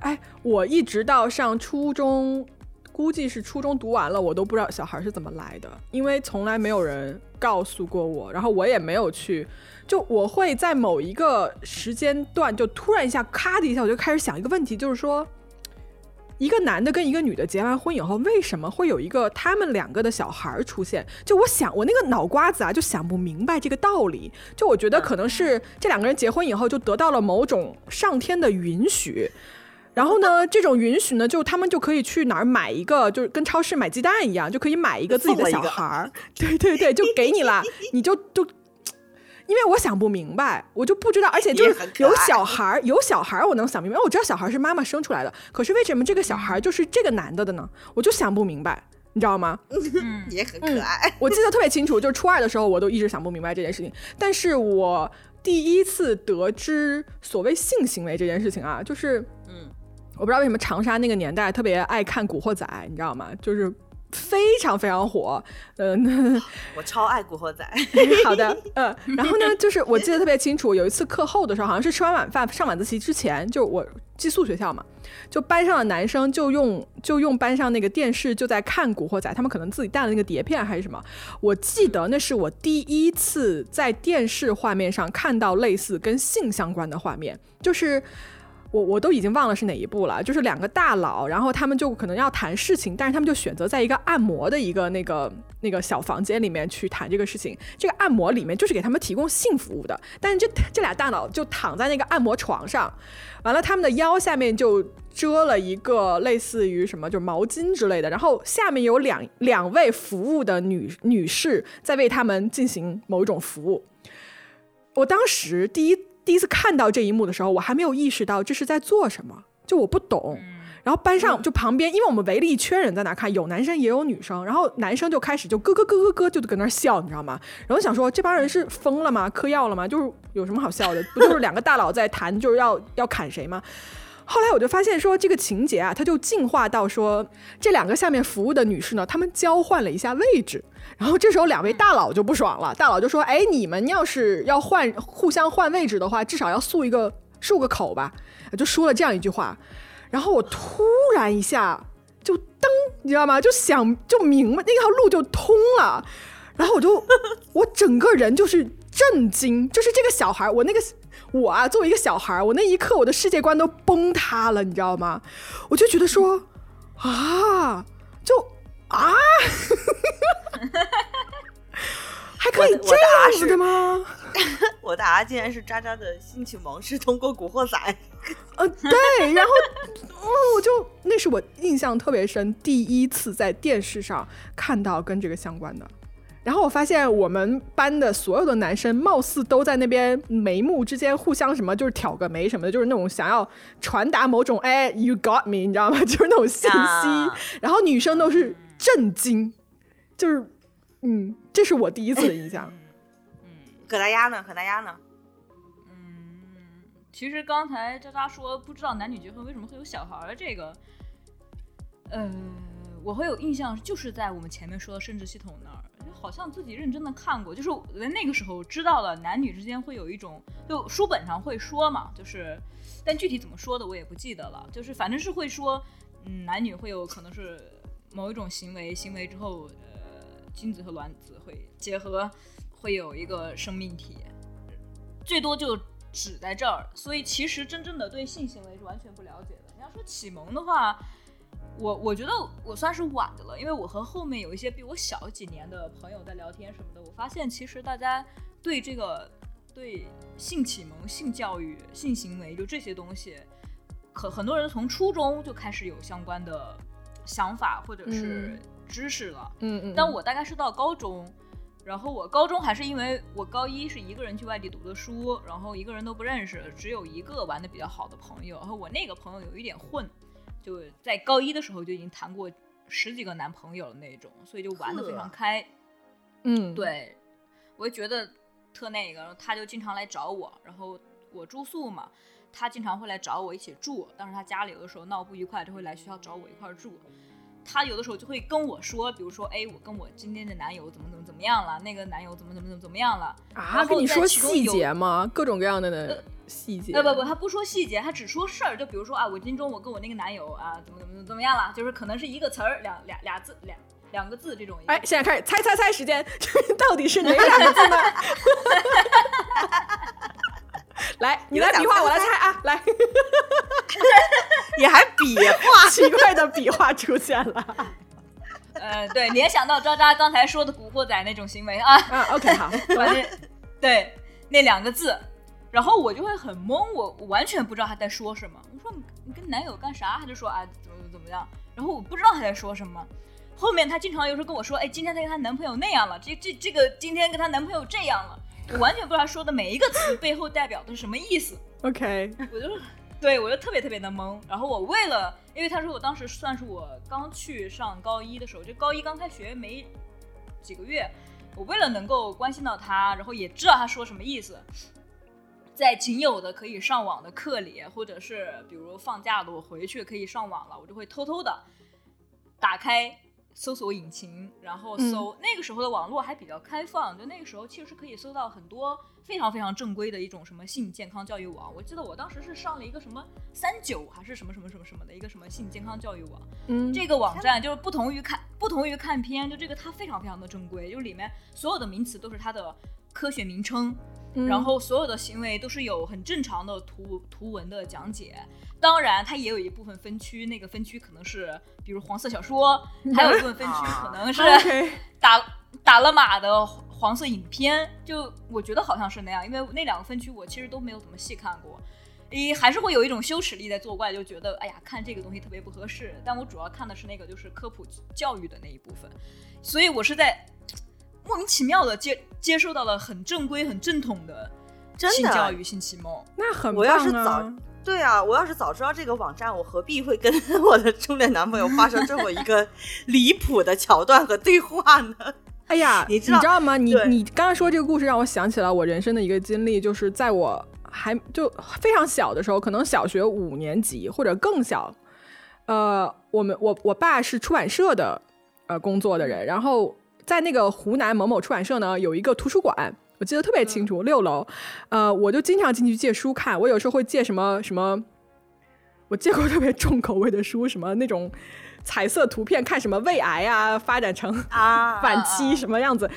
Speaker 1: 哎，我一直到上初中，估计是初中读完了，我都不知道小孩是怎么来的，因为从来没有人告诉过我，然后我也没有去，就我会在某一个时间段，就突然一下咔的一下，我就开始想一个问题，就是说。一个男的跟一个女的结完婚以后，为什么会有一个他们两个的小孩出现？就我想，我那个脑瓜子啊，就想不明白这个道理。就我觉得可能是这两个人结婚以后，就得到了某种上天的允许，然后呢，这种允许呢，就他们就可以去哪儿买一个，就是跟超市买鸡蛋一样，就可以买一个自己的小孩儿。对对对，就给你了，你就就。因为我想不明白，我就不知道，而且就是有小孩儿，有小孩儿我能想明白，我知道小孩儿是妈妈生出来的，可是为什么这个小孩儿就是这个男的的呢？我就想不明白，你知道吗？
Speaker 2: 嗯，
Speaker 3: 也很可爱，
Speaker 1: 我记得特别清楚，就是初二的时候，我都一直想不明白这件事情。但是我第一次得知所谓性行为这件事情啊，就是，
Speaker 3: 嗯，
Speaker 1: 我不知道为什么长沙那个年代特别爱看《古惑仔》，你知道吗？就是非常非常火。嗯、
Speaker 3: 我超爱古惑仔，
Speaker 1: 好的，嗯，然后呢，就是我记得特别清楚，有一次课后的时候，好像是吃完晚饭上晚自习之前，就我寄宿学校嘛，就班上的男生就用就用班上那个电视就在看《古惑仔》，他们可能自己带了那个碟片还是什么，我记得那是我第一次在电视画面上看到类似跟性相关的画面，就是。我我都已经忘了是哪一部了，就是两个大佬，然后他们就可能要谈事情，但是他们就选择在一个按摩的一个那个那个小房间里面去谈这个事情。这个按摩里面就是给他们提供性服务的，但是这这俩大佬就躺在那个按摩床上，完了他们的腰下面就遮了一个类似于什么，就是毛巾之类的，然后下面有两两位服务的女女士在为他们进行某一种服务。我当时第一第一次看到这一幕的时候，我还没有意识到这是在做什么，就我不懂。然后班上就旁边，因为我们围了一圈人在那看，有男生也有女生，然后男生就开始就咯咯咯咯咯就搁那笑，你知道吗？然后想说这帮人是疯了吗？嗑药了吗？就是有什么好笑的？不就是两个大佬在谈，就是要要砍谁吗？后来我就发现说这个情节啊，它就进化到说这两个下面服务的女士呢，她们交换了一下位置，然后这时候两位大佬就不爽了，大佬就说：“哎，你们要是要换互相换位置的话，至少要漱一个漱个口吧。”就说了这样一句话，然后我突然一下就噔，你知道吗？就想就明白那条路就通了，然后我就 我整个人就是震惊，就是这个小孩，我那个。我啊，作为一个小孩儿，我那一刻我的世界观都崩塌了，你知道吗？我就觉得说啊，就啊，还可以这样子的吗？
Speaker 3: 我的啊 竟然是渣渣的性启蒙是通过古惑仔，
Speaker 1: 呃，对，然后，哦，我就那是我印象特别深，第一次在电视上看到跟这个相关的。然后我发现我们班的所有的男生，貌似都在那边眉目之间互相什么，就是挑个眉什么的，就是那种想要传达某种哎，you got me，你知道吗？就是那种信息。
Speaker 3: 啊
Speaker 1: 然后女生都是震惊，就是，嗯，这是我第一次的印象。
Speaker 3: 嗯葛大丫呢？葛大丫呢？
Speaker 2: 嗯，其实刚才渣渣说不知道男女结婚为什么会有小孩儿这个，呃，我会有印象，就是在我们前面说的生殖系统那儿，就好像自己认真的看过，就是我在那个时候知道了男女之间会有一种，就书本上会说嘛，就是，但具体怎么说的我也不记得了，就是反正是会说，嗯，男女会有可能是某一种行为，行为之后，呃，精子和卵子会结合，会有一个生命体，最多就只在这儿。所以其实真正的对性行为是完全不了解的。你要说启蒙的话，我我觉得我算是晚的了，因为我和后面有一些比我小几年的朋友在聊天什么的，我发现其实大家对这个。对性启蒙、性教育、性行为就这些东西，可很多人从初中就开始有相关的想法或者是知识了。
Speaker 1: 嗯嗯，
Speaker 2: 但我大概是到高中，然后我高中还是因为我高一是一个人去外地读的书，然后一个人都不认识，只有一个玩的比较好的朋友，然后我那个朋友有一点混，就在高一的时候就已经谈过十几个男朋友的那种，所以就玩的非常开。
Speaker 1: 嗯，
Speaker 2: 对，我就觉得特那个，然后他就经常来找我，然后我住宿嘛，他经常会来找我一起住，当时他家里有的时候闹不愉快，就会来学校找我一块儿住。他有的时候就会跟我说，比如说，哎，我跟我今天的男友怎么怎么怎么样了，那个男友怎么怎么怎么怎么样了
Speaker 1: 啊，跟你说细节吗？各种各样的的细节。
Speaker 2: 呃不不，他不说细节，他只说事儿。就比如说啊，我今中我跟我那个男友啊，怎么怎么怎么样了，就是可能是一个词儿，两俩俩字两两个字这种。
Speaker 1: 哎，现在开始猜猜猜时间，到底是哪两个字呢？来，你来比划，我来猜啊！来，
Speaker 3: 你还比划？
Speaker 1: 奇怪的笔画出现了。
Speaker 2: 呃，对，联想到渣渣刚才说的古惑仔那种行为啊。
Speaker 1: 啊，OK，好，
Speaker 2: 对那两个字，然后我就会很懵，我我完全不知道他在说什么。我说你你跟男友干啥？他就说啊怎么怎么样，然后我不知道他在说什么。后面他经常有时候跟我说，哎，今天她跟她男朋友那样了，这这这个今天跟她男朋友这样了，我完全不知道他说的每一个词背后代表的是什么意思。
Speaker 1: OK，
Speaker 2: 我就对我就特别特别的懵。然后我为了，因为他说我当时算是我刚去上高一的时候，就高一刚开学没几个月，我为了能够关心到他，然后也知道他说什么意思，在仅有的可以上网的课里，或者是比如放假了我回去可以上网了，我就会偷偷的打开。搜索引擎，然后搜、那个时候的网络还比较开放，就那个时候其实可以搜到很多非常非常正规的一种什么性健康教育网。我记得我当时是上了一个什么三九还是什么什么什么什么的一个什么性健康教育网。
Speaker 1: 嗯，
Speaker 2: 这个网站就是不同于看不同于看片，就这个它非常非常的正规，就里面所有的名词都是它的科学名称，
Speaker 1: 嗯
Speaker 2: 然后所有的行为都是有很正常的图图文的讲解。当然，它也有一部分分区，那个分区可能是比如黄色小说，还有一部分分区可能 是打打了码的黄色影片，就我觉得好像是那样，因为那两个分区我其实都没有怎么细看过，诶，还是会有一种羞耻力在作怪，就觉得哎呀看这个东西特别不合适。但我主要看的是那个就是科普教育的那一部分，所以我是在莫名其妙的接接受到了很正规、很正统的性教育、性启蒙。
Speaker 1: 那很
Speaker 3: 我要是
Speaker 1: 棒啊
Speaker 3: 对啊，我要是早知道这个网站，我何必会跟我的初恋男朋友发生这么一个离谱的桥段和对话呢？
Speaker 1: 哎呀，
Speaker 3: 你知道
Speaker 1: 吗？你你刚刚说这个故事让我想起了我人生的一个经历，就是在我还就非常小的时候，可能小学五年级或者更小，呃，我们我我爸是出版社的呃工作的人，然后在那个湖南某某出版社呢有一个图书馆。我记得特别清楚，六楼，呃，我就经常进去借书看。我有时候会借什么什么，我借过特别重口味的书，什么那种彩色图片，看什么胃癌啊发展成
Speaker 3: 啊
Speaker 1: 晚期什么样子。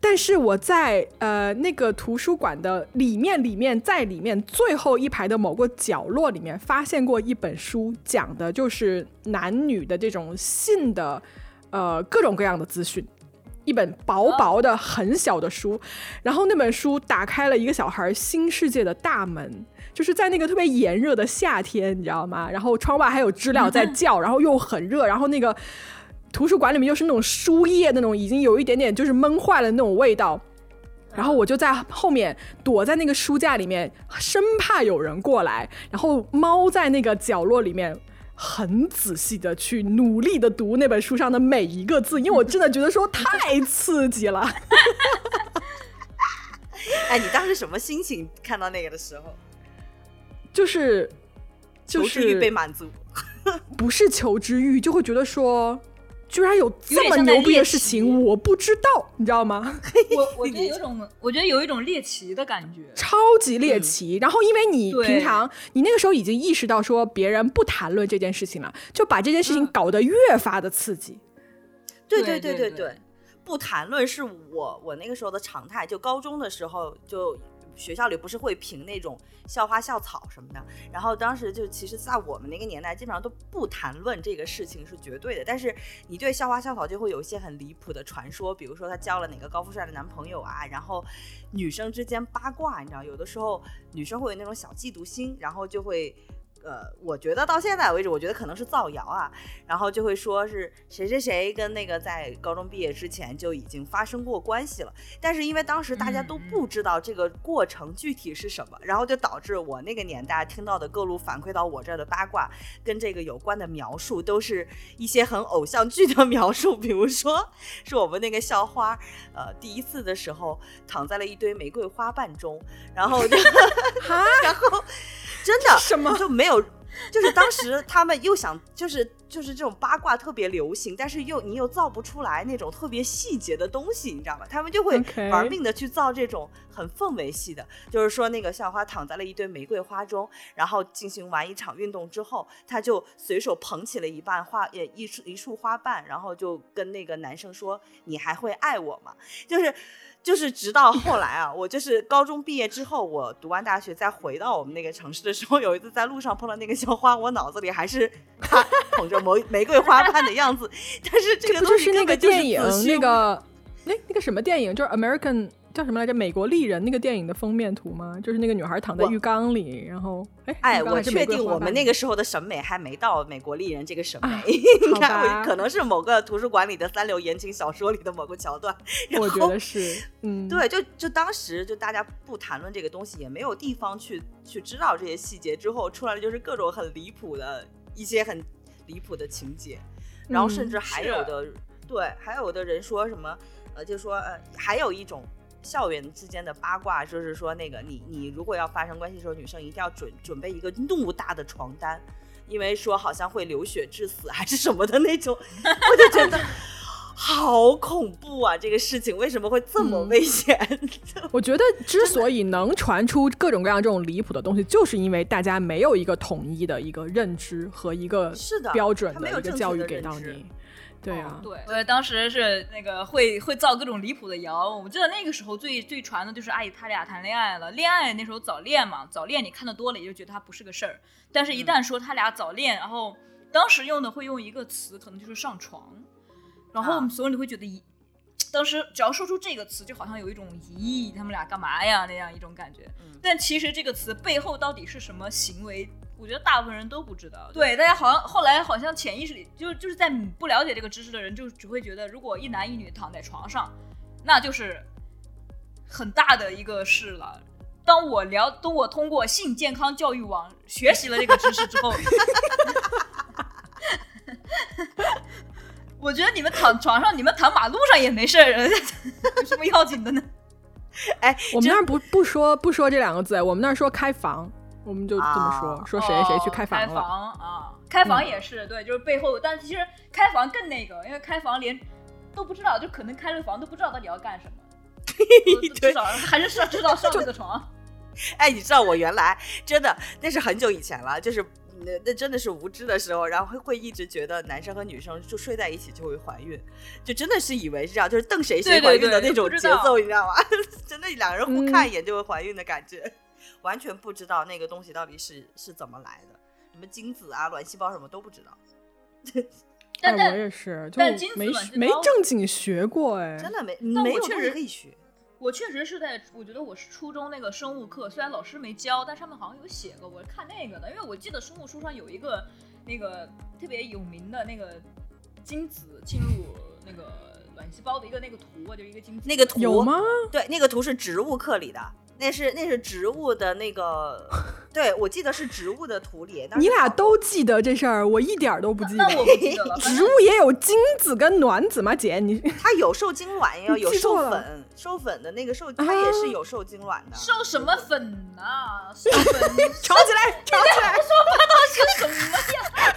Speaker 1: 但是我在呃那个图书馆的里面，里面在里面最后一排的某个角落里面，发现过一本书，讲的就是男女的这种性的呃各种各样的资讯。一本薄薄的、很小的书，然后那本书打开了一个小孩新世界的大门，就是在那个特别炎热的夏天，你知道吗？然后窗外还有知了在叫，然后又很热，然后那个图书馆里面又是那种书页那种已经有一点点就是闷坏了那种味道。然后我就在后面躲在那个书架里面，生怕有人过来，然后猫在那个角落里面。很仔细的去努力的读那本书上的每一个字，因为我真的觉得说太刺激了。
Speaker 3: 哎，你当时什么心情看到那个的时候？
Speaker 1: 就是就
Speaker 3: 求知欲
Speaker 1: 是
Speaker 3: 被满足。
Speaker 1: 不是求知欲，就会觉得说，居然有
Speaker 2: 有
Speaker 1: 这么牛逼的事情，我不知道，你知道吗？
Speaker 2: 我我觉得 有一种，我觉得有一种猎奇的感觉。
Speaker 1: 超级猎奇。然后，因为你平常你那个时候已经意识到说别人不谈论这件事情了，就把这件事情
Speaker 2: 嗯
Speaker 1: 搞得越发的刺激。
Speaker 3: 对
Speaker 2: 对对
Speaker 3: 对对对，不谈论是我我那个时候的常态。就高中的时候，就学校里不是会评那种校花校草什么的，然后当时就其实，在我们那个年代，基本上都不谈论这个事情是绝对的。但是你对校花校草就会有一些很离谱的传说，比如说她交了哪个高富帅的男朋友啊，然后女生之间八卦，你知道，有的时候女生会有那种小嫉妒心，然后就会。呃，我觉得到现在为止，我觉得可能是造谣啊，然后就会说是谁谁谁跟那个在高中毕业之前就已经发生过关系了，但是因为当时大家都不知道这个过程具体是什么，然后就导致我那个年代听到的各路反馈到我这儿的八卦跟这个有关的描述，都是一些很偶像剧的 描述，比如说是我们那个校花，呃，第一次的时候躺在了一堆玫瑰花瓣中，然后就，然后。真的
Speaker 1: 什么？
Speaker 3: 就没有，就是当时他们又想，就是就是这种八卦特别流行，但是又你又造不出来那种特别细节的东西，你知道吗？他们就会玩命的去造这种很氛围系的，就是说那个校花躺在了一堆玫瑰花中，然后进行完一场运动之后，他就随手捧起了一瓣花，也一束一束花瓣，然后就跟那个男生说：“你还会爱我吗？”就是。就是直到后来啊，我就是高中毕业之后，我读完大学再回到我们那个城市的时候，有一次在路上碰到那个校花，我脑子里还是她捧着玫玫瑰花瓣的样子。但是这个
Speaker 1: 不就是那
Speaker 3: 个
Speaker 1: 电影那个那那个什么电影，就是 American。叫什么来着？美国丽人那个电影的封面图吗？就是那个女孩躺在浴缸里，然后哎
Speaker 3: 哎，我确定我们那个时候的审美还没到美国丽人这个审美，应该 可能是某个图书馆里的三流言情小说里的某个桥段。
Speaker 1: 我觉得是，嗯，
Speaker 3: 对，就就当时就大家不谈论这个东西，也没有地方去去知道这些细节，之后出来的就是各种很离谱的一些很离谱的情节，然后甚至还有的对，还有的人说什么呃，就说呃，还有一种。校园之间的八卦就是说，那个你你如果要发生关系的时候，女生一定要准准备一个怒大的床单，因为说好像会流血致死 还是什么的那种，我就觉得好恐怖啊！这个事情为什么会这么危险？
Speaker 1: 我觉得之所以能传出各种各样这种离谱的东西，就是因为大家没有一个统一的一个认知和一个标准的一个教育给到你。对啊，
Speaker 2: 对，我当时是那个会会造各种离谱的谣。我记得那个时候最最传的就是阿姨他俩谈恋爱了，恋爱那时候早恋嘛，早恋你看的多了也就觉得他不是个事儿。但是，一旦说他俩早恋，然后当时用的会用一个词，可能就是上床，然后我们所有人都会觉得，当时只要说出这个词，就好像有一种咦，他们俩干嘛呀那样一种感觉。但其实这个词背后到底是什么行为？我觉得大部分人都不知道，对，大家好像后来好像潜意识里，就就是在不了解这个知识的人，就只会觉得，如果一男一女躺在床上，那就是很大的一个事了。当我聊，当我通过性健康教育网学习了这个知识之后，我觉得你们躺床上，你们躺马路上也没事儿，有什么要紧的呢？
Speaker 3: 哎，
Speaker 1: 我们那儿不不说不说这两个字，我们那儿说开房。我们就这么说，说谁谁去开房
Speaker 2: 了。开房啊，开房也是对，就是背后，但其实开房更那个，因为开房连都不知道，就可能开了房都不知道到底要干什么。至少还是知道上这个床。
Speaker 3: 哎，你知道我原来真的那是很久以前了，就是那那真的是无知的时候，然后会会一直觉得男生和女生就睡在一起就会怀孕，就真的是以为是这样，就是瞪谁谁怀孕的那种节奏，你知道吗？真的两个人互看一眼就会怀孕的感觉。完全不知道那个东西到底是是怎么来的，什么精子啊、卵细胞什么都不知道。
Speaker 2: 但
Speaker 1: 我也是，但没没正经学过哎，
Speaker 3: 真的没没有
Speaker 2: 确实
Speaker 3: 可以学。
Speaker 2: 我确实是在，我觉得我是初中那个生物课，虽然老师没教，但上面好像有写过，我是看那个的，因为我记得生物书上有一个那个特别有名的那个精子进入那个卵细胞的一个那个图，就一个精子
Speaker 3: 那个图
Speaker 1: 有吗？
Speaker 3: 对，那个图是植物课里的。那是那是植物的那个，对我记得是植物的图里。
Speaker 1: 你俩都记得这事儿，我一点都不记得。
Speaker 2: 那我不记得了。
Speaker 1: 植物也有精子跟卵子吗？姐，你
Speaker 3: 它有受精卵呀，有授粉，授粉的那个受，它也是有受精卵的。
Speaker 2: 授什么粉呢？授粉，
Speaker 1: 吵起来，吵起来！
Speaker 2: 说八道是什么呀？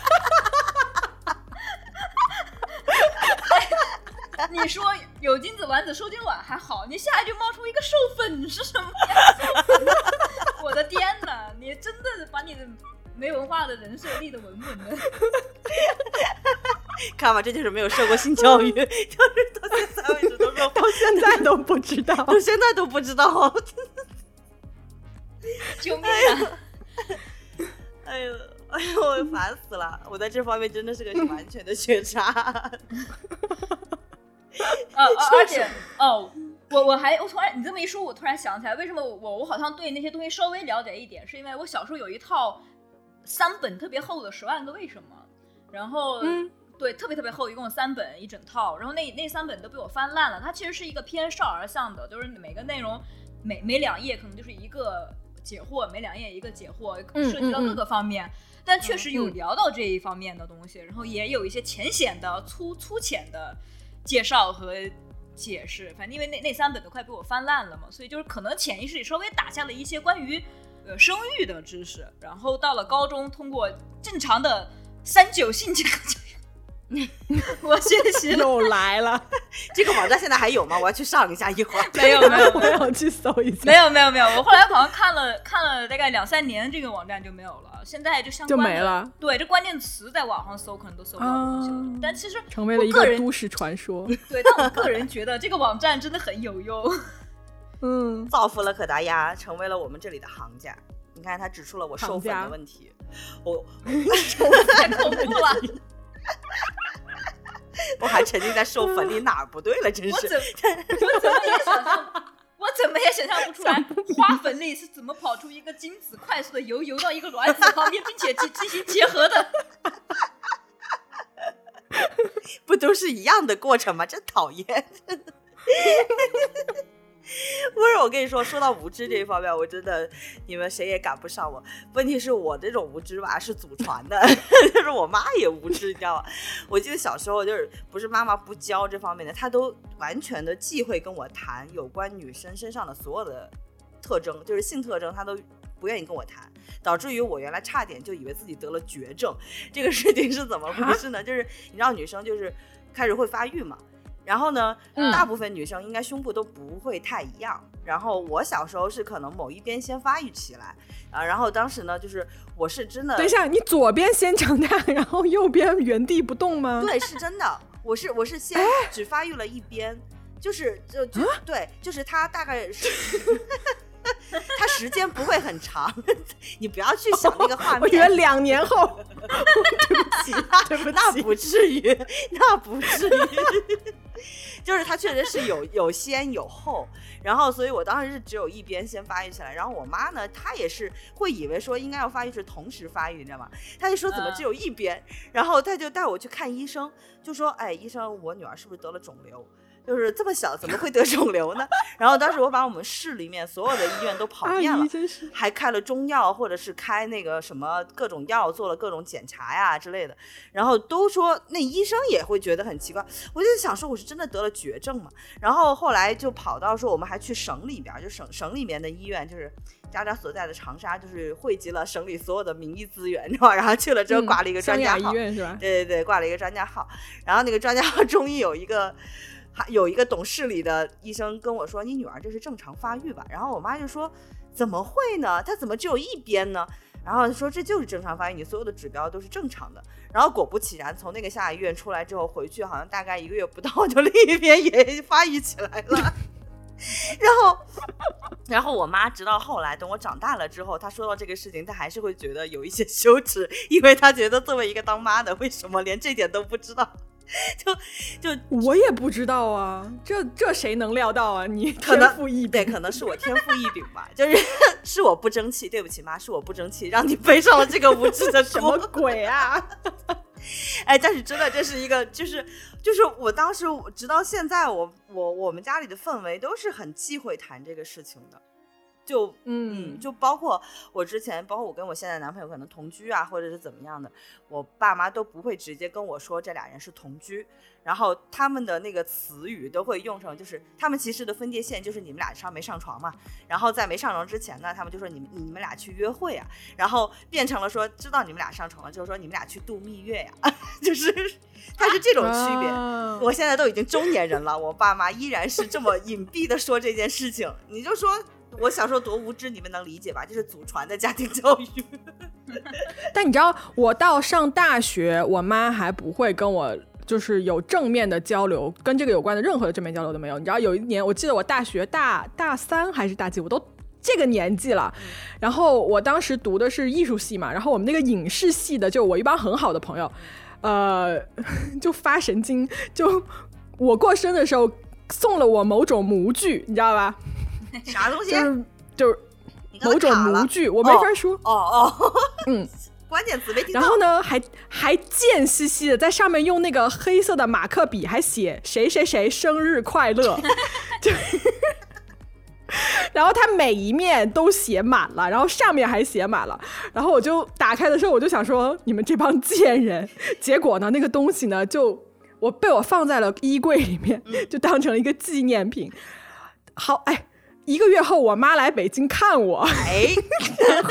Speaker 2: 你说有金子、丸子、受精卵还好，你下一句冒出一个授粉是什么呀？我的天哪！你真的把你的没文化的人设立的稳稳的。
Speaker 3: 看吧，这就是没有受过性教育，就是到现在为止都说，
Speaker 1: 到现在都不知道，
Speaker 3: 到现在都不知道。
Speaker 2: 救命啊！
Speaker 3: 哎呦，哎呦，我烦死了！我在这方面真的是个完全的学渣。
Speaker 2: 呃，而且哦，我我还我突然你这么一说，我突然想起来，为什么我我好像对那些东西稍微了解一点，是因为我小时候有一套三本特别厚的《十万个为什么》，然后
Speaker 1: 嗯
Speaker 2: 对特别特别厚，一共有三本一整套，然后那那三本都被我翻烂了。它其实是一个偏少儿向的，就是每个内容每每两页可能就是一个解惑，每两页一个解惑，涉及到各个方面。但确实有
Speaker 1: 嗯
Speaker 2: 聊到这一方面的东西，然后也有一些浅显的、粗粗浅的介绍和解释。反正因为那那三本都快被我翻烂了嘛，所以就是可能潜意识里稍微打下了一些关于呃生育的知识，然后到了高中通过正常的三九性结构教育，我学习。
Speaker 1: 又来了，
Speaker 3: 这个网站现在还有吗？我要去上一下一会儿。
Speaker 2: 没有没有
Speaker 1: 我要去搜一下，
Speaker 2: 没有没有没有，我后来好像看了看了大概两三年，这个网站就没有了，现在就相
Speaker 1: 就
Speaker 2: 关就
Speaker 1: 没了，
Speaker 2: 对，这关键词在网上搜可能都搜不到东西了。
Speaker 1: 啊
Speaker 2: 但其实
Speaker 1: 成为了一
Speaker 2: 个
Speaker 1: 都市传说。
Speaker 2: 对，但我个人觉得这个网站真的很有用。
Speaker 1: 嗯，
Speaker 3: 造福了可达鸭，成为了我们这里的行家。你看，他指出了我授粉的问题。我
Speaker 2: 太恐怖了！
Speaker 3: 我还沉浸在授粉里，哪儿不对了？真是。
Speaker 2: 我怎我怎么也想象，我怎么也想象不出来花粉类是怎么跑出一个精子快速的游游到一个卵子旁边，并且进 进行结合的。
Speaker 3: 不都是一样的过程吗？真讨厌。不是，我跟你说，说到无知这一方面，我真的你们谁也赶不上我。问题是我这种无知吧，是祖传的，就是我妈也无知，你知道吗？我记得小时候就是不是妈妈不教这方面的，她都完全的忌讳跟我谈有关女生身上的所有的特征，就是性特征，她都不愿意跟我谈，导致于我原来差点就以为自己得了绝症。这个事情是怎么回事呢？就是你知道女生就是开始会发育嘛。然后呢，
Speaker 1: 嗯
Speaker 3: 大部分女生应该胸部都不会太一样。然后我小时候是可能某一边先发育起来，啊，然后当时呢，就是我是真的，
Speaker 1: 等一下，你左边先长大，然后右边原地不动吗？
Speaker 3: 对，是真的，我是我是先
Speaker 1: 哎
Speaker 3: 只发育了一边，就是就就、对，就是它大概是。它时间不会很长，你不要去想那个画面。
Speaker 1: 我觉得两年后，对不起，对不起，
Speaker 3: 那不至于，那不至于。就是它确实是有有先有后，然后所以我当时是只有一边先发育起来，然后我妈呢，她也是会以为说应该要发育是同时发育，你知道吗？她就说怎么只有一边，然后她就带我去看医生，就说哎，医生，我女儿是不是得了肿瘤？就是这么小怎么会得肿瘤呢？然后当时我把我们市里面所有的医院都跑遍了。还开了中药，或者是开那个什么各种药，做了各种检查呀之类的，然后都说那医生也会觉得很奇怪。我就想说，我是真的得了绝症嘛？然后后来就跑到说，我们还去省里边儿，就省省里面的医院，就是渣渣所在的长沙，就是汇集了省里所有的名医资源，你知道吧？然后去了之后
Speaker 1: 嗯
Speaker 3: 挂了一个专家号，
Speaker 1: 医院是吧？
Speaker 3: 对对对，挂了一个专家号，然后那个专家号终于有一个。有一个懂事理的医生跟我说：“你女儿这是正常发育吧？”然后我妈就说：“怎么会呢？她怎么只有一边呢？”然后说：“这就是正常发育，你所有的指标都是正常的。”然后果不其然，从那个下医院出来之后，回去好像大概一个月不到，就另一边也发育起来了。然后，然后我妈直到后来，等我长大了之后，她说到这个事情，她还是会觉得有一些 羞耻，因为她觉得作为一个当妈的，为什么连这点都不知道？就就
Speaker 1: 我也不知道啊，这这谁能料到啊？你
Speaker 3: 可能
Speaker 1: 天赋异，禀，
Speaker 3: 可能是我天赋异禀吧，就是是我不争气，对不起妈，是我不争气，让你背上了这个无知的
Speaker 1: 什么。鬼啊？
Speaker 3: 哎，但是真的，这是一个，就是就是我当时直到现在我，我我们家里的氛围都是很忌讳谈这个事情的，就嗯，
Speaker 1: 嗯，
Speaker 3: 就包括我之前，包括我跟我现在男朋友可能同居啊，或者是怎么样的，我爸妈都不会直接跟我说这俩人是同居，然后他们的那个词语都会用成，就是他们其实的分界线就是你们俩上没上床嘛，然后在没上床之前呢，他们就说你们你们俩去约会啊，然后变成了说知道你们俩上床了，就是说你们俩去度蜜月呀，就是它是这种区别。
Speaker 1: 啊
Speaker 3: 我现在都已经中年人了，我爸妈依然是这么隐蔽的说这件事情，你就说我小时候多无知，你们能理解吧？就是祖传的家庭教育。
Speaker 1: 但你知道，我到上大学，我妈还不会跟我就是有正面的交流，跟这个有关的任何的正面交流都没有。你知道，有一年我记得我大学大大三还是大几，我都这个年纪了。然后我当时读的是艺术系嘛，然后我们那个影视系的，就我一帮很好的朋友，呃，就发神经，就我过生的时候送了我某种模具，你知道吧？
Speaker 3: 啥东西？
Speaker 1: 就是就是某种模具，我没法说。
Speaker 3: 哦哦，
Speaker 1: 嗯，
Speaker 3: 关键词没听到。
Speaker 1: 然后呢，还还贱兮兮的在上面用那个黑色的马克笔还写谁谁谁生日快乐，就。然后它每一面都写满了，然后上面还写满了，然后我就打开的时候，我就想说你们这帮贱人。结果呢，那个东西呢，就我被我放在了衣柜里面，就当成了一个纪念品。好，哎，一个月后我妈来北京看我，
Speaker 3: 哎，
Speaker 1: 然后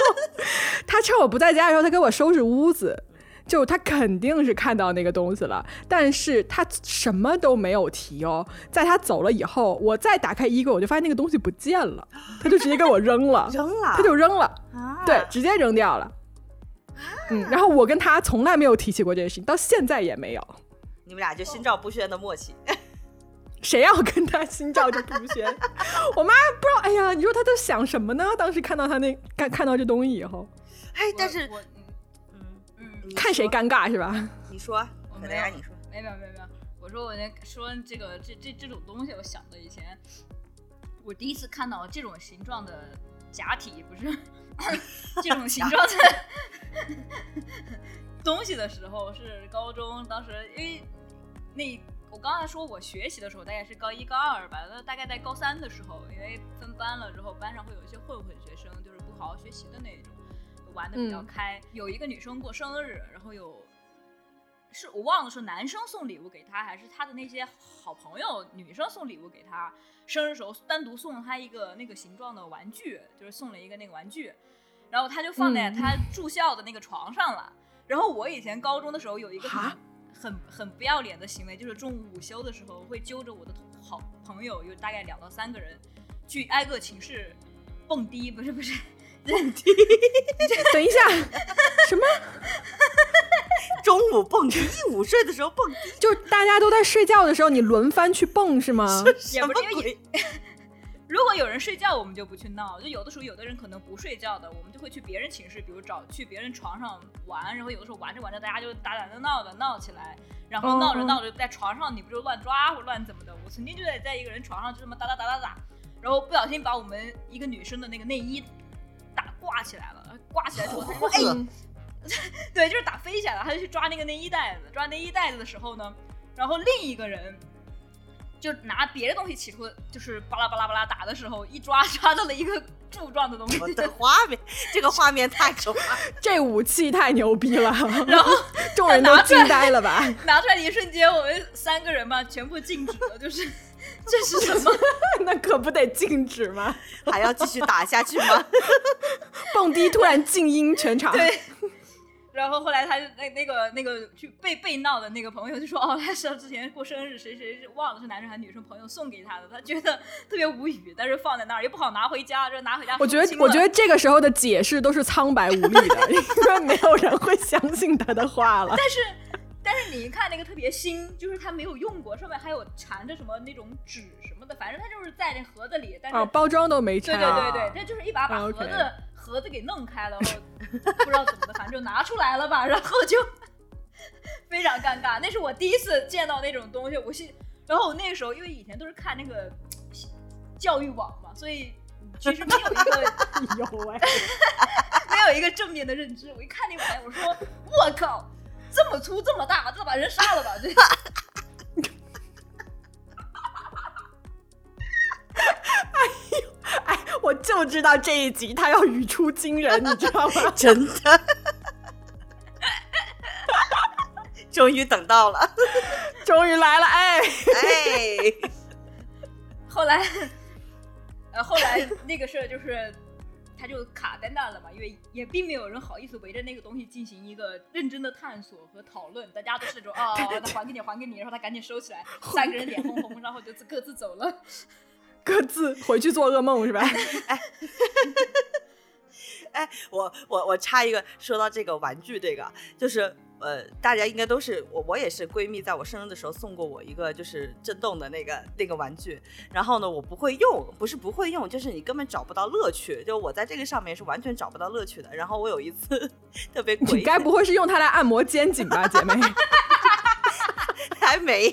Speaker 1: 她趁我不在家的时候，她给我收拾屋子。就他肯定是看到那个东西了，但是他什么都没有提哦。在他走了以后，我再打开衣柜，我就发现那个东西不见了，他就直接给我扔了，
Speaker 3: 扔了，
Speaker 1: 他就扔了，啊对，直接扔掉了。嗯，然后我跟他从来没有提起过这件事情，到现在也没有。
Speaker 3: 你们俩就心照不宣的默契。
Speaker 1: 谁要跟他心照不宣？我妈不知道，哎呀，你说他在想什么呢？当时看到他那看看到这东西以后，
Speaker 3: 哎，但是。
Speaker 1: 嗯嗯看谁尴尬是吧？
Speaker 3: 你说，
Speaker 2: 没有，你说，没有没有没有。我说我那说这个这这这种东西，我想的以前我第一次看到这种形状的假体，不是 这种形状的 东西的时候，是高中。当时因为那我刚才说我学习的时候，大概是高一高二吧。那大概在高三的时候，因为分班了之后，班上会有一些混混学生，就是不好好学习的那种。玩的比较开，有一个女生过生日，然后有是我忘了是男生送礼物给她，还是她的那些好朋友女生送礼物给她。生日时候单独送了她一个那个形状的玩具，就是送了一个那个玩具，然后她就放在她住校的那个床上了。然后我以前高中的时候有一个很很很不要脸的行为，就是中午午休的时候会揪着我的好朋友，有大概两到三个人，去挨个寝室蹦迪，不是不是。蹦迪，
Speaker 1: 等一下，什么？
Speaker 3: 中午蹦迪，一午睡的时候蹦迪，
Speaker 1: 就是大家都在睡觉的时候，你轮番去蹦是吗？
Speaker 3: 什么鬼？
Speaker 2: 如果有人睡觉，我们就不去闹。就有的时候，有的人可能不睡觉的，我们就会去别人寝室，比如找去别人床上玩。然后有的时候玩着玩着，大家就打打闹闹的闹起来，然后闹着闹着在床上，你不就乱抓或乱怎么的？我曾经就在在一个人床上就这么打打打打打，然后不小心把我们一个女生的那个内衣。打挂起来了，挂起来之后他说：“哎，对，就是打飞起来了。”他就去抓那个内衣袋子，抓内衣袋子的时候呢，然后另一个人就拿别的东西起出，就是巴拉巴拉巴拉打的时候，一抓 抓到了一个柱状的东西。
Speaker 3: 的画面，这个画面太可怕，
Speaker 1: 这武器太牛逼了。
Speaker 2: 然后
Speaker 1: 众人都惊呆了吧？
Speaker 2: 拿出来的一瞬间，我们三个人吧，全部静止了，就是。这是什么？
Speaker 1: 那可不得静止吗？
Speaker 3: 还要继续打下去吗？
Speaker 1: 蹦迪突然静音全场。
Speaker 2: 对。然后后来他就那那个那个去被被闹的那个朋友就说：“哦，他是之前过生日，谁谁忘了是男生还是女生朋友送给他的，他觉得特别无语，但是放在那儿又不好拿回家，就拿回家。”
Speaker 1: 我觉得我觉得这个时候的解释都是苍白无力的，因为没有人会相信他的话了。
Speaker 2: 但是。但是你一看那个特别新，就是它没有用过，上面还有缠着什么那种纸什么的，反正它就是在那盒子里，但是
Speaker 1: 包装都没拆。
Speaker 2: 对对对对，这就是一把把盒子盒子给弄开了，不知道怎么的，反正就拿出来了吧，然后就 非常尴尬。那是我第一次见到那种东西，我是，然后我那个时候因为以前都是看那个教育网嘛，所以其实没有一个
Speaker 1: 有哎，
Speaker 2: 没有一个正面的认知。我一看那玩意，我说我靠。这么粗这么大，这把人杀了吧！这，
Speaker 1: 就知道这一集他要语出惊人，你知道吗？
Speaker 3: 真的，终于等到了，
Speaker 1: 终于来了，哎
Speaker 3: 哎，
Speaker 2: 后来，呃，后来那个事儿就是。他就卡在那了嘛，因为也并没有人好意思围着那个东西进行一个认真的探索和讨论，大家都是说啊，那还给你，还给你，然后他赶紧收起来，三个人脸红红，然后就各自走了，
Speaker 1: 各自回去做噩梦是吧？
Speaker 3: 哎，哎，我我我插一个，说到这个玩具，这个就是呃，大家应该都是我，我也是闺蜜，在我生日的时候送过我一个就是震动的那个那个玩具。然后呢，我不会用，不是不会用，就是你根本找不到乐趣。就我在这个上面是完全找不到乐趣的。然后我有一次 特别
Speaker 1: 你该不会是用它来按摩肩颈吧，姐妹？
Speaker 3: 还没，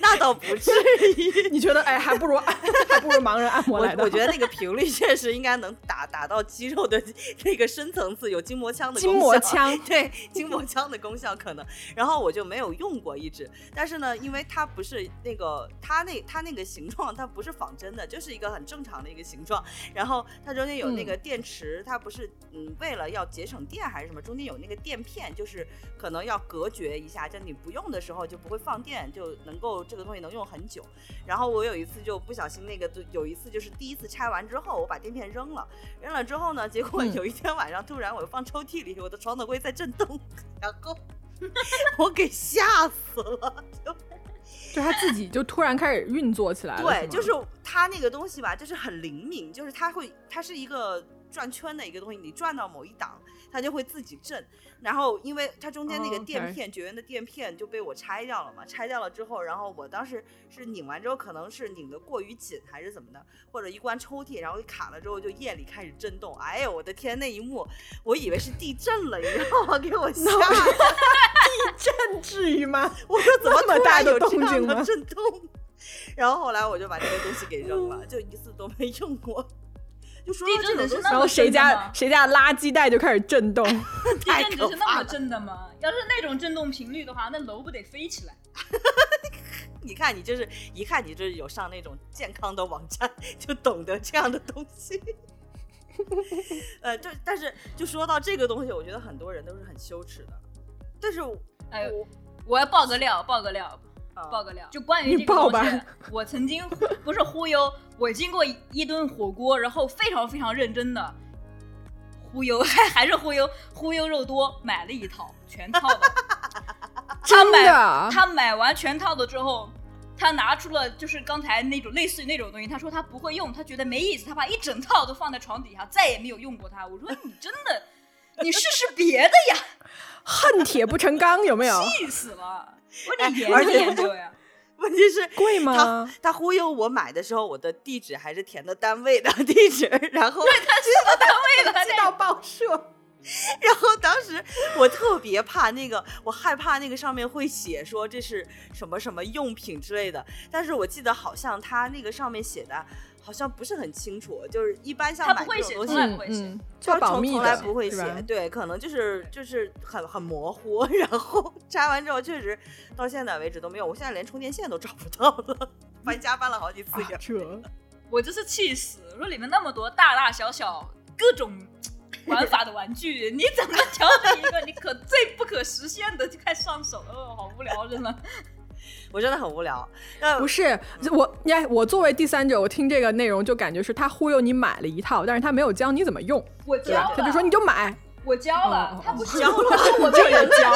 Speaker 3: 那倒不至于。
Speaker 1: 你觉得，哎，还不如 还不如盲人按摩来的。
Speaker 3: 我觉得那个频率 确实应该能打打到肌肉的那个深层次，有筋膜枪的
Speaker 1: 筋膜枪，
Speaker 3: 对筋膜枪的功效可能。然后我就没有用过一支，但是呢，因为它不是那个它那它那个形状，它不是仿真的，就是一个很正常的一个形状。然后它中间有那个电池，它不是嗯为了要节省电还是什么，中间有那个垫片，就是可能要隔绝一下，就你不用的时候就不会放。电就能够这个东西能用很久，然后我有一次就不小心那个，有一次就是第一次拆完之后，我把垫片扔了，扔了之后呢，结果有一天晚上突然我放抽屉里，我的床头柜在震动，然后我给吓死了，就
Speaker 1: 就它自己就突然开始运作起来了，
Speaker 3: 对，就是它那个东西吧，就是很灵敏，就是它会，它是一个转圈的一个东西，你转到某一档。它就会自己震，然后因为它中间那个垫片绝缘的垫片就被我拆掉了嘛，拆掉了之后，然后我当时是拧完之后，可能是拧的过于紧还是怎么的，或者一关抽屉，然后卡了之后就夜里开始震动，哎呦我的天，那一幕我以为是地震了，你知道吗？给我吓的，
Speaker 1: 地震至于吗？
Speaker 3: 我说怎么
Speaker 1: 那么大的动
Speaker 3: 静
Speaker 1: 吗？
Speaker 3: 震动，然后后来我就把这个东西给扔了，就一次都没用过。
Speaker 2: 地震的是
Speaker 1: 然后谁家谁家垃圾袋就开始震动，
Speaker 2: 地震只是那么震的吗？要是那种震动频率的话，那楼不得飞起来？
Speaker 3: 你看你就是一看你就是有上那种健康的网站，就懂得这样的东西。呃，就但是就说到这个东西，我觉得很多人都是很羞耻的。但是
Speaker 2: 哎，我我要爆个料，爆个料。爆个料，就关于这个东西，我曾经不是忽悠，我经过一顿火锅，然后非常非常认真的忽悠，还 还是忽悠忽悠肉多买了一套全套的，
Speaker 1: 他买，
Speaker 2: 他买完全套的之后，他拿出了就是刚才那种类似于那种东西，他说他不会用，他觉得没意思，他把一整套都放在床底下，再也没有用过它。我说你真的，你试试别的呀，
Speaker 1: 恨铁不成钢有没有？
Speaker 2: 气死了。我你研究 研究呀？
Speaker 3: 问题是
Speaker 1: 贵吗？
Speaker 3: 他他忽悠我买的时候，我的地址还是填的单位的 地址，然后
Speaker 2: 对他寄到单位了，
Speaker 1: 寄到报社。
Speaker 3: 然后当时我特别怕那个，我害怕那个上面会写说这是什么什么用品之类的。但是我记得好像他那个上面写的。好像不是很清楚，就是一般像买这种东西，
Speaker 1: 嗯，
Speaker 3: 他
Speaker 1: 保密
Speaker 3: 从来不会写，对，可能就是就是很很模糊。然后拆完之后，确实到现在为止都没有，我现在连充电线都找不到了，搬家搬了好几次
Speaker 2: 我就是气死！说里面那么多大大小小各种玩法的玩具，你怎么挑选一个你可最不可实现的就开始上手？哦，好无聊，真的。
Speaker 3: 我真的很无聊，
Speaker 1: 不是我，你看我作为第三者，我听这个内容就感觉是他忽悠你买了一套，但是他没有教你怎么用。
Speaker 2: 我教，
Speaker 1: 他就说你就买。
Speaker 2: 我教了，他不
Speaker 3: 教了，
Speaker 2: 我
Speaker 1: 这
Speaker 2: 个
Speaker 1: 教，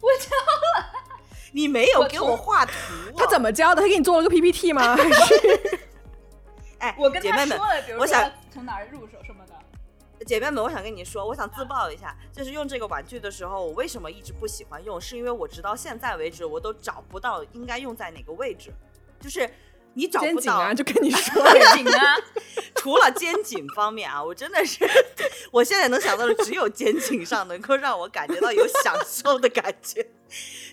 Speaker 2: 我教了。
Speaker 3: 你没有给
Speaker 2: 我
Speaker 3: 画图，
Speaker 1: 他怎么教的？他给你做了个 PPT 吗？还是？
Speaker 3: 哎，
Speaker 2: 我跟
Speaker 3: 他说
Speaker 2: 了，比如说从哪入手。
Speaker 3: 姐妹们，我想跟你说，我想自曝一下，就是用这个玩具的时候，我为什么一直不喜欢用？是因为我直到现在为止，我都找不到应该用在哪个位置，就是你找不到
Speaker 1: 啊，就跟你说
Speaker 2: 肩颈啊，
Speaker 3: 除了肩颈方面啊，我真的是，我现在能想到的只有肩颈上能够让我感觉到有享受的感觉。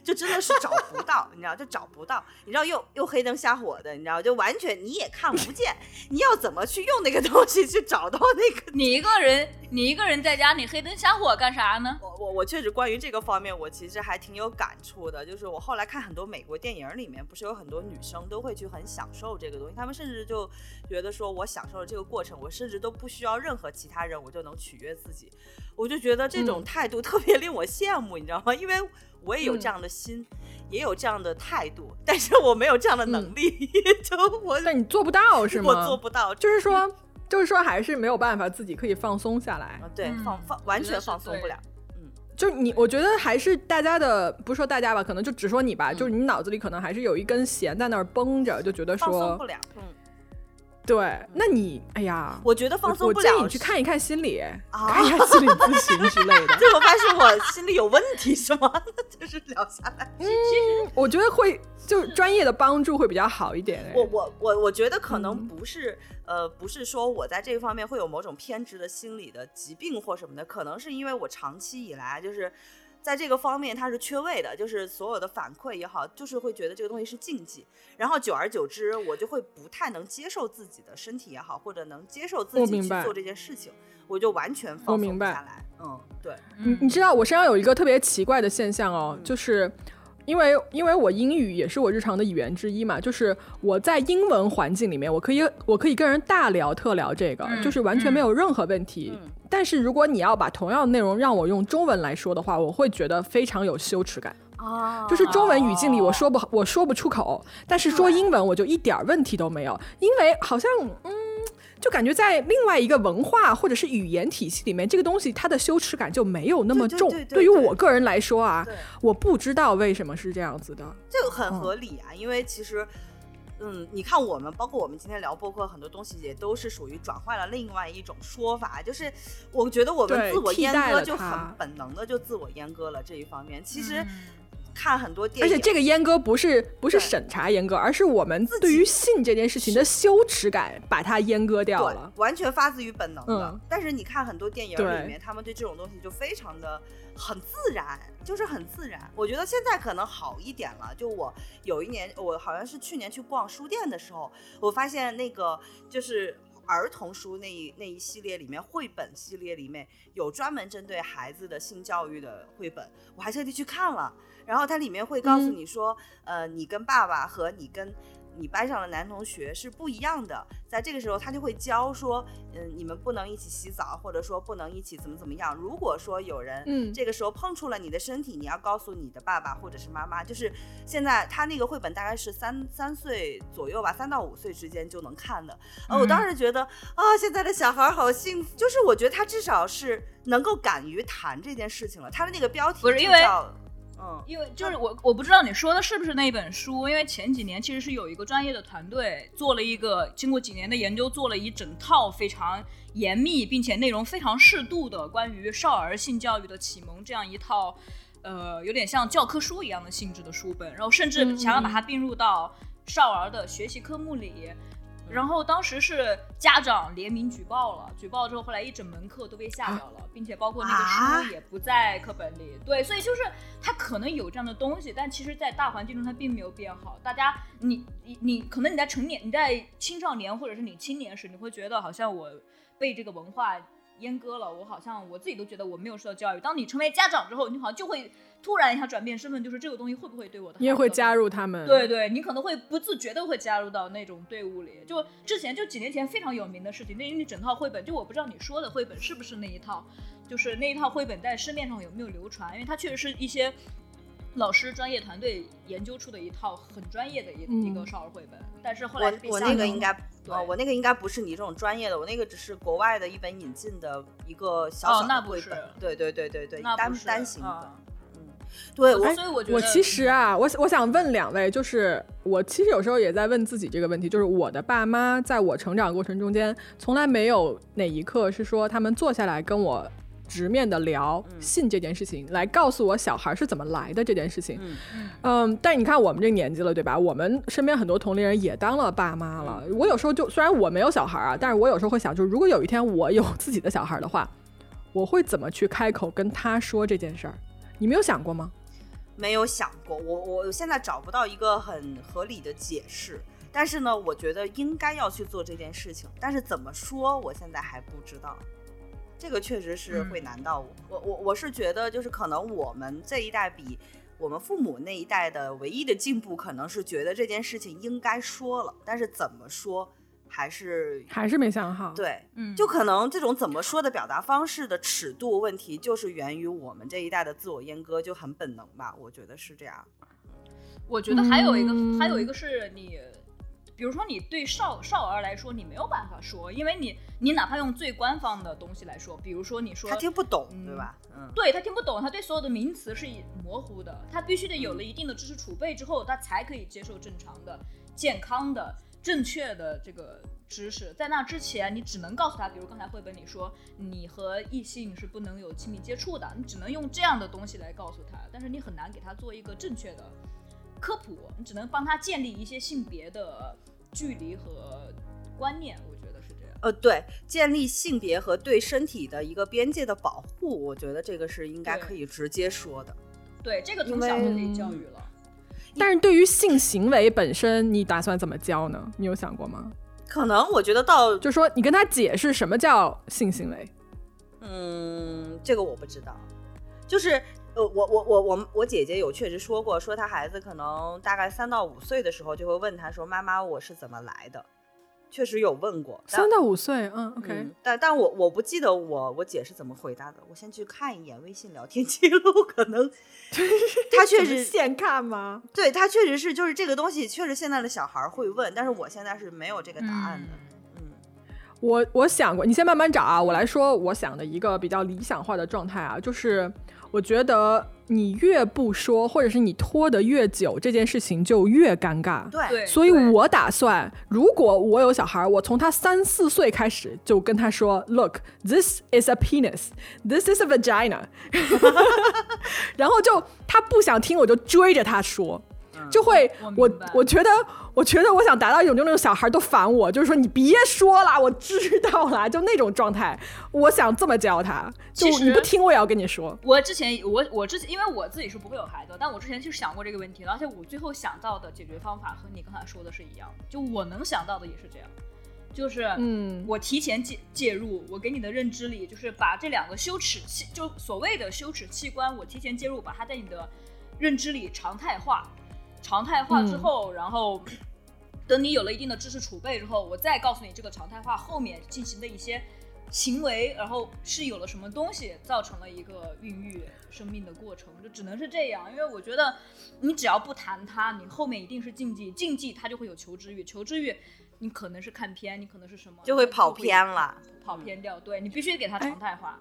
Speaker 3: 就真的是找不到，你知道，就找不到，你知道又又黑灯瞎火的，你知道，就完全你也看不见，你要怎么去用那个东西去找到那个？
Speaker 2: 你一个人，你一个人在家，你黑灯瞎火干啥呢？
Speaker 3: 我我我确实关于这个方面，我其实还挺有感触的。就是我后来看很多美国电影里面，不是有很多女生都会去很享受这个东西，她们甚至就觉得说我享受了这个过程，我甚至都不需要任何其他人，我就能取悦自己。我就觉得这种态度特别令我羡慕，你知道吗？因为我也有这样的心，也有这样的态度，但是我没有这样的能力。就我，
Speaker 1: 但你做不到 是吗？
Speaker 3: 我做不到，
Speaker 1: 就是说，就是说，还是没有办法自己可以放松下来。
Speaker 3: 对，放放完全放松不了。
Speaker 1: 嗯，就是你，我觉得还是大家的，不是说大家吧，可能就只说你吧，就是你脑子里可能还是有一根弦在那儿绷着，就觉得说
Speaker 3: 放松不了。嗯。
Speaker 1: 对，那你哎呀，
Speaker 3: 我觉得放松不了我
Speaker 1: 建议你去看一看心理，
Speaker 3: 啊
Speaker 1: 看一看心理咨询之类的。
Speaker 3: 最后发现我心里有问题是吗？就是聊下来，
Speaker 1: 嗯，我觉得会就专业的帮助会比较好一点。哎
Speaker 3: 我我我我觉得可能
Speaker 1: 嗯
Speaker 3: 不是、呃，不是说我在这方面会有某种偏执的心理的疾病或什么的，可能是因为我长期以来就是。在这个方面，它是缺位的，就是所有的反馈也好，就是会觉得这个东西是禁忌，然后久而久之，我就会不太能接受自己的身体也好，或者能接受自己去做这件事情，我就完全放松不下来。嗯，对，
Speaker 1: 你你知道我身上有一个特别奇怪的现象哦，
Speaker 3: 嗯。
Speaker 1: 就是因为因为我英语也是我日常的语言之一嘛，就是我在英文环境里面，我可以我可以跟人大聊特聊这个，
Speaker 2: 嗯
Speaker 1: 就是完全没有任何问题。
Speaker 3: 嗯
Speaker 1: 但是如果你要把同样的内容让我用中文来说的话，我会觉得非常有羞耻感。
Speaker 3: 啊
Speaker 1: 就是中文语境里我说不我说不出口，但是说英文我就一点问题都没有，因为好像嗯。就感觉在另外一个文化或者是语言体系里面，这个东西它的羞耻感就没有那么重。
Speaker 3: 对
Speaker 1: 于
Speaker 3: 对
Speaker 1: 我个人来说啊，我不知道为什么是这样子的。
Speaker 3: 这个很
Speaker 1: 嗯
Speaker 3: 合理啊，因为其实，嗯，你看我们，包括我们今天聊播客，很多东西也都是属于转换了另外一种说法，就是我觉得我们自我阉割就很本能的就自我阉割了这一方面。其实
Speaker 2: 嗯
Speaker 3: 看很多电影，
Speaker 1: 而且这个阉割不是不是审查阉割，而是我们对于性这件事情的羞耻感把它阉割掉了。
Speaker 3: 完全发自于本能的。
Speaker 1: 嗯
Speaker 3: 但是你看很多电影里面，他们对这种东西就非常的很自然，就是很自然。我觉得现在可能好一点了。就我有一年，我好像是去年去逛书店的时候，我发现那个就是。儿童书那一那一系列里面，绘本系列里面有专门针对孩子的性教育的绘本，我还特地去看了。然后它里面会告诉
Speaker 1: 嗯
Speaker 3: 你说，呃，你跟爸爸和你跟你班上的男同学是不一样的，在这个时候他就会教说，嗯，你们不能一起洗澡，或者说不能一起怎么怎么样。如果说有人
Speaker 1: 嗯
Speaker 3: 这个时候碰触了你的身体，你要告诉你的爸爸或者是妈妈。就是现在他那个绘本大概是三三岁左右吧，三到五岁之间就能看的。呃，我当时觉得啊，现在的小孩好幸福，就是我觉得他至少是能够敢于谈这件事情了。他的那个标题
Speaker 2: 不是因为
Speaker 3: 就叫嗯，
Speaker 2: 因为就是我我不知道你说的是不是那本书，因为前几年其实是有一个专业的团队做了一个经过几年的研究，做了一整套非常严密并且内容非常适度的关于少儿性教育的启蒙这样一套，呃，有点像教科书一样的性质的书本，然后甚至
Speaker 1: 嗯
Speaker 2: 想要把它并入到少儿的学习科目里。然后当时是家长联名举报了，举报之后，后来一整门课都被下掉了，并且包括那个
Speaker 3: 啊
Speaker 2: 书也不在课本里。对，所以就是他可能有这样的东西，但其实，在大环境中它并没有变好。大家，你你你，可能你在成年、你在青少年或者是你青年时，你会觉得好像我被这个文化阉割了，我好像我自己都觉得我没有受到教育。当你成为家长之后，你好像就会突然一下转变身份，就是这个东西会不会对我的
Speaker 1: 你也会加入他们。
Speaker 2: 对对，你可能会不自觉的会加入到那种队伍里。就之前就几年前非常有名的事情，那那整套绘本，就我不知道你说的绘本是不是那一套，就是那一套绘本在市面上有没有流传，因为它确实是一些老师专业团队研究出的一套很专业的一、
Speaker 1: 嗯。
Speaker 2: 一个少儿绘本，但是后来是被
Speaker 3: 我那个应该，
Speaker 2: 对。
Speaker 3: 呃，我那个应该不是你这种专业的，我那个只是国外的一本引进的一个小小
Speaker 2: 哦那不是
Speaker 3: 的绘本，对对对对对，单单行的
Speaker 2: 啊，
Speaker 3: 嗯，对我
Speaker 2: 所以我觉得
Speaker 1: 我其实啊，我我想问两位，就是我其实有时候也在问自己这个问题，就是我的爸妈在我成长过程中间，从来没有哪一刻是说他们坐下来跟我直面的聊
Speaker 3: 嗯
Speaker 1: 性这件事情，来告诉我小孩是怎么来的这件事情。
Speaker 3: 嗯
Speaker 1: 嗯，但你看我们这年纪了，对吧？我们身边很多同龄人也当了爸妈了。我有时候就虽然我没有小孩啊，但是我有时候会想，就是如果有一天我有自己的小孩的话，我会怎么去开口跟他说这件事儿？你没有想过吗？
Speaker 3: 没有想过，我我现在找不到一个很合理的解释。但是呢，我觉得应该要去做这件事情，但是怎么说，我现在还不知道。这个确实是会难到我。我我我是觉得，就是可能我们这一代比我们父母那一代的唯一的进步，可能是觉得这件事情应该说了，但是怎么说还是
Speaker 1: 还是没想好。，
Speaker 3: 对，
Speaker 2: 嗯，
Speaker 3: 就可能这种怎么说的表达方式的尺度问题，就是源于我们这一代的自我阉割，就很本能吧，我觉得是这样。
Speaker 2: 我觉得还有一个，
Speaker 1: 嗯
Speaker 2: 还有一个是你，比如说你对少少儿来说，你没有办法说，因为你你哪怕用最官方的东西来说，比如说你说
Speaker 3: 他听不懂，
Speaker 2: 嗯
Speaker 3: 对吧？嗯，
Speaker 2: 对他听不懂，他对所有的名词是模糊的，他必须得有了一定的知识储备之后，他才可以接受正常的、健康的正确的这个知识。在那之前，你只能告诉他，比如刚才绘本里说，你和异性是不能有亲密接触的，你只能用这样的东西来告诉他，但是你很难给他做一个正确的科普，你只能帮他建立一些性别的距离和观念。我觉得是这样。
Speaker 3: 呃，对，建立性别和对身体的一个边界的保护，我觉得这个是应该可以直接说的。
Speaker 2: 对，这个从小就可以教育了。
Speaker 1: 但是对于性行为本身，你打算怎么教呢？你有想过吗？
Speaker 3: 可能我觉得到，
Speaker 1: 就说你跟他解释什么叫性行为。
Speaker 3: 嗯，这个我不知道。就是呃，我我我我我姐姐有确实说过，说她孩子可能大概三到五岁的时候就会问她说：“妈妈，我是怎么来的？”确实有问过，
Speaker 1: 三到五岁，嗯，OK，
Speaker 3: 但但我我不记得我我姐是怎么回答的，我先去看一眼微信聊天记录，可能 他确实
Speaker 1: 现看吗？
Speaker 3: 对他确实是，就是这个东西确实现在的小孩会问，但是我现在是没有这个答案的。嗯，
Speaker 1: 我我想过，你先慢慢找啊，我来说我想的一个比较理想化的状态啊，就是我觉得。你越不说，或者是你拖得越久，这件事情就越尴尬。
Speaker 3: 对，
Speaker 1: 所以我打算，如果我有小孩，我从他三四岁开始就跟他说：“Look, this is a penis, this is a vagina。”然后就他不想听，我就追着他说。就会我我觉得我觉得我想达到一种就那种小孩都烦我，就是说你别说了，我知道了，就那种状态。我想这么教他，就你不听我也要跟你说。
Speaker 2: 我之前我我之前因为我自己是不会有孩子，但我之前就想过这个问题，而且我最后想到的解决方法和你刚才说的是一样的，就我能想到的也是这样，就是嗯，我提前介介入，我给你的认知里就是把这两个羞耻器，就所谓的羞耻器官，我提前介入，把它在你的认知里常态化。常态化之后，然后等你有了一定的知识储备之后，我再告诉你这个常态化后面进行的一些行为，然后是有了什么东西造成了一个孕育生命的过程，就只能是这样。因为我觉得你只要不谈它，你后面一定是禁忌，禁忌它就会有求知欲，求知欲你可能是看偏，你可能是什么，
Speaker 3: 就会跑偏了，
Speaker 2: 跑偏掉。对你必须给它常态化。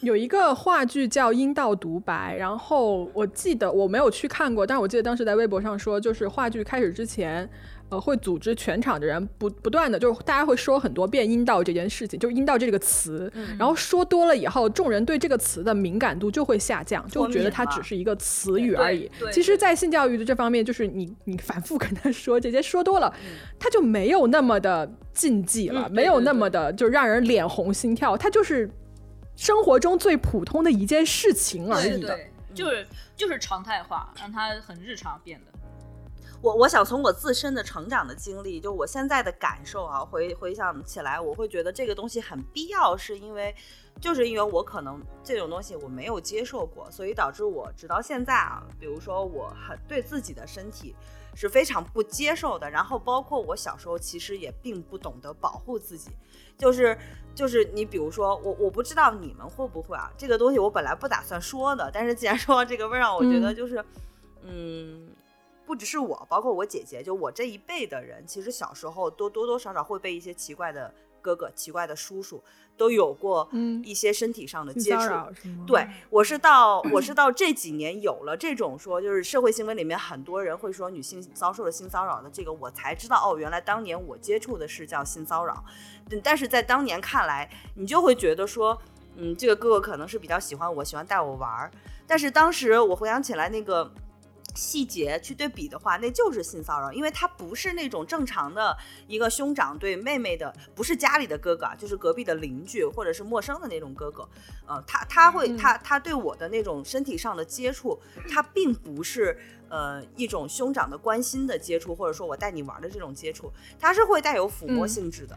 Speaker 1: 有一个话剧叫《阴道独白》，然后我记得我没有去看过，但是我记得当时在微博上说，就是话剧开始之前，呃，会组织全场的人不不断的，就是大家会说很多遍阴道这件事情，就阴道这个词，然后说多了以后，众人对这个词的敏感度就会下降，就觉得它只是一个词语而已。其实，在性教育的这方面，就是你你反复跟他说这些，说多了，他就没有那么的禁忌了，没有那么的就让人脸红心跳，他就是。生活中最普通的一件事情而已
Speaker 2: 的，就是就是常态化，让它很日常变得。
Speaker 3: 我我想从我自身的成长的经历，就我现在的感受啊，回回想起来，我会觉得这个东西很必要，是因为就是因为我可能这种东西我没有接受过，所以导致我直到现在啊，比如说我很对自己的身体是非常不接受的，然后包括我小时候其实也并不懂得保护自己。就是就是你比如说我我不知道你们会不会啊，这个东西我本来不打算说的，但是既然说到这个，份上我觉得就是，嗯，不只是我，包括我姐姐，就我这一辈的人，其实小时候都多多少少会被一些奇怪的哥哥、奇怪的叔叔。都有过一些身体上的接触，对我是到我是到这几年有了这种说，就是社会新闻里面很多人会说女性遭受了性骚扰的这个，我才知道哦，原来当年我接触的是叫性骚扰，但是在当年看来，你就会觉得说，嗯，这个哥哥可能是比较喜欢我，喜欢带我玩儿，但是当时我回想起来那个。细节去对比的话，那就是性骚扰，因为他不是那种正常的一个兄长对妹妹的，不是家里的哥哥，就是隔壁的邻居或者是陌生的那种哥哥。呃，他他会他他对我的那种身体上的接触，他并不是呃一种兄长的关心的接触，或者说我带你玩的这种接触，他是会带有抚摸性质的。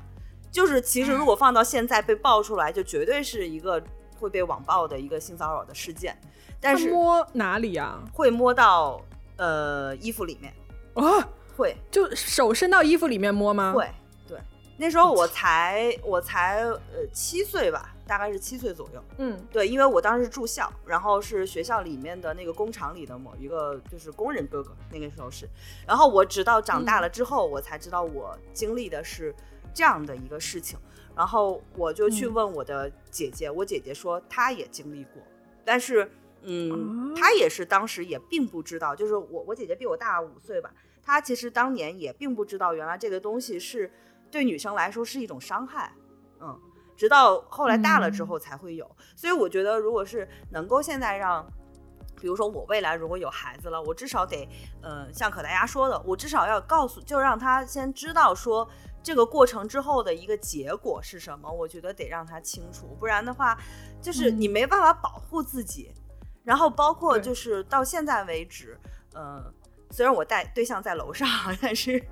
Speaker 3: 就是其实如果放到现在被爆出来，就绝对是一个会被网暴的一个性骚扰的事件。但是
Speaker 1: 摸哪里啊？
Speaker 3: 会摸到呃衣服里面
Speaker 1: 啊？
Speaker 3: 会
Speaker 1: 就手伸到衣服里面摸吗？
Speaker 3: 会，对。那时候我才我才呃七岁吧，大概是七岁左右。
Speaker 1: 嗯，
Speaker 3: 对，因为我当时住校，然后是学校里面的那个工厂里的某一个就是工人哥哥，那个时候是。然后我直到长大了之后，我才知道我经历的是这样的一个事情。然后我就去问我的姐姐，我姐姐说她也经历过，但是。嗯，她也是当时也并不知道，就是我我姐姐比我大五岁吧，她其实当年也并不知道，原来这个东西是对女生来说是一种伤害，嗯，直到后来大了之后才会有。所以我觉得，如果是能够现在让，比如说我未来如果有孩子了，我至少得，呃，像可大家说的，我至少要告诉，就让他先知道说这个过程之后的一个结果是什么。我觉得得让他清楚，不然的话，就是你没办法保护自己。然后包括就是到现在为止，呃。虽然我带对象在楼上，但是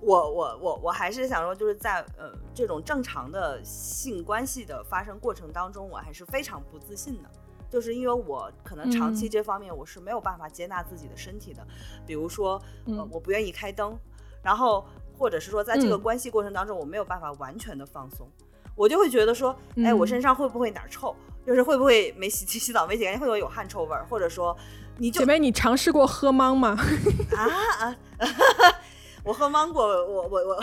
Speaker 3: 我我我我还是想说，就是在呃这种正常的性关系的发生过程当中，我还是非常不自信的，就是因为我可能长期这方面我是没有办法接纳自己的身体的，比如说呃我不愿意开灯，然后或者是说在这个关系过程当中我没有办法完全的放松，我就会觉得说，哎，我身上会不会哪儿臭，就是会不会没洗洗澡没洗干净，会不会有汗臭味儿，或者说。
Speaker 1: 你姐妹，你尝试过喝芒吗？
Speaker 3: 啊啊！我喝芒果，我我我，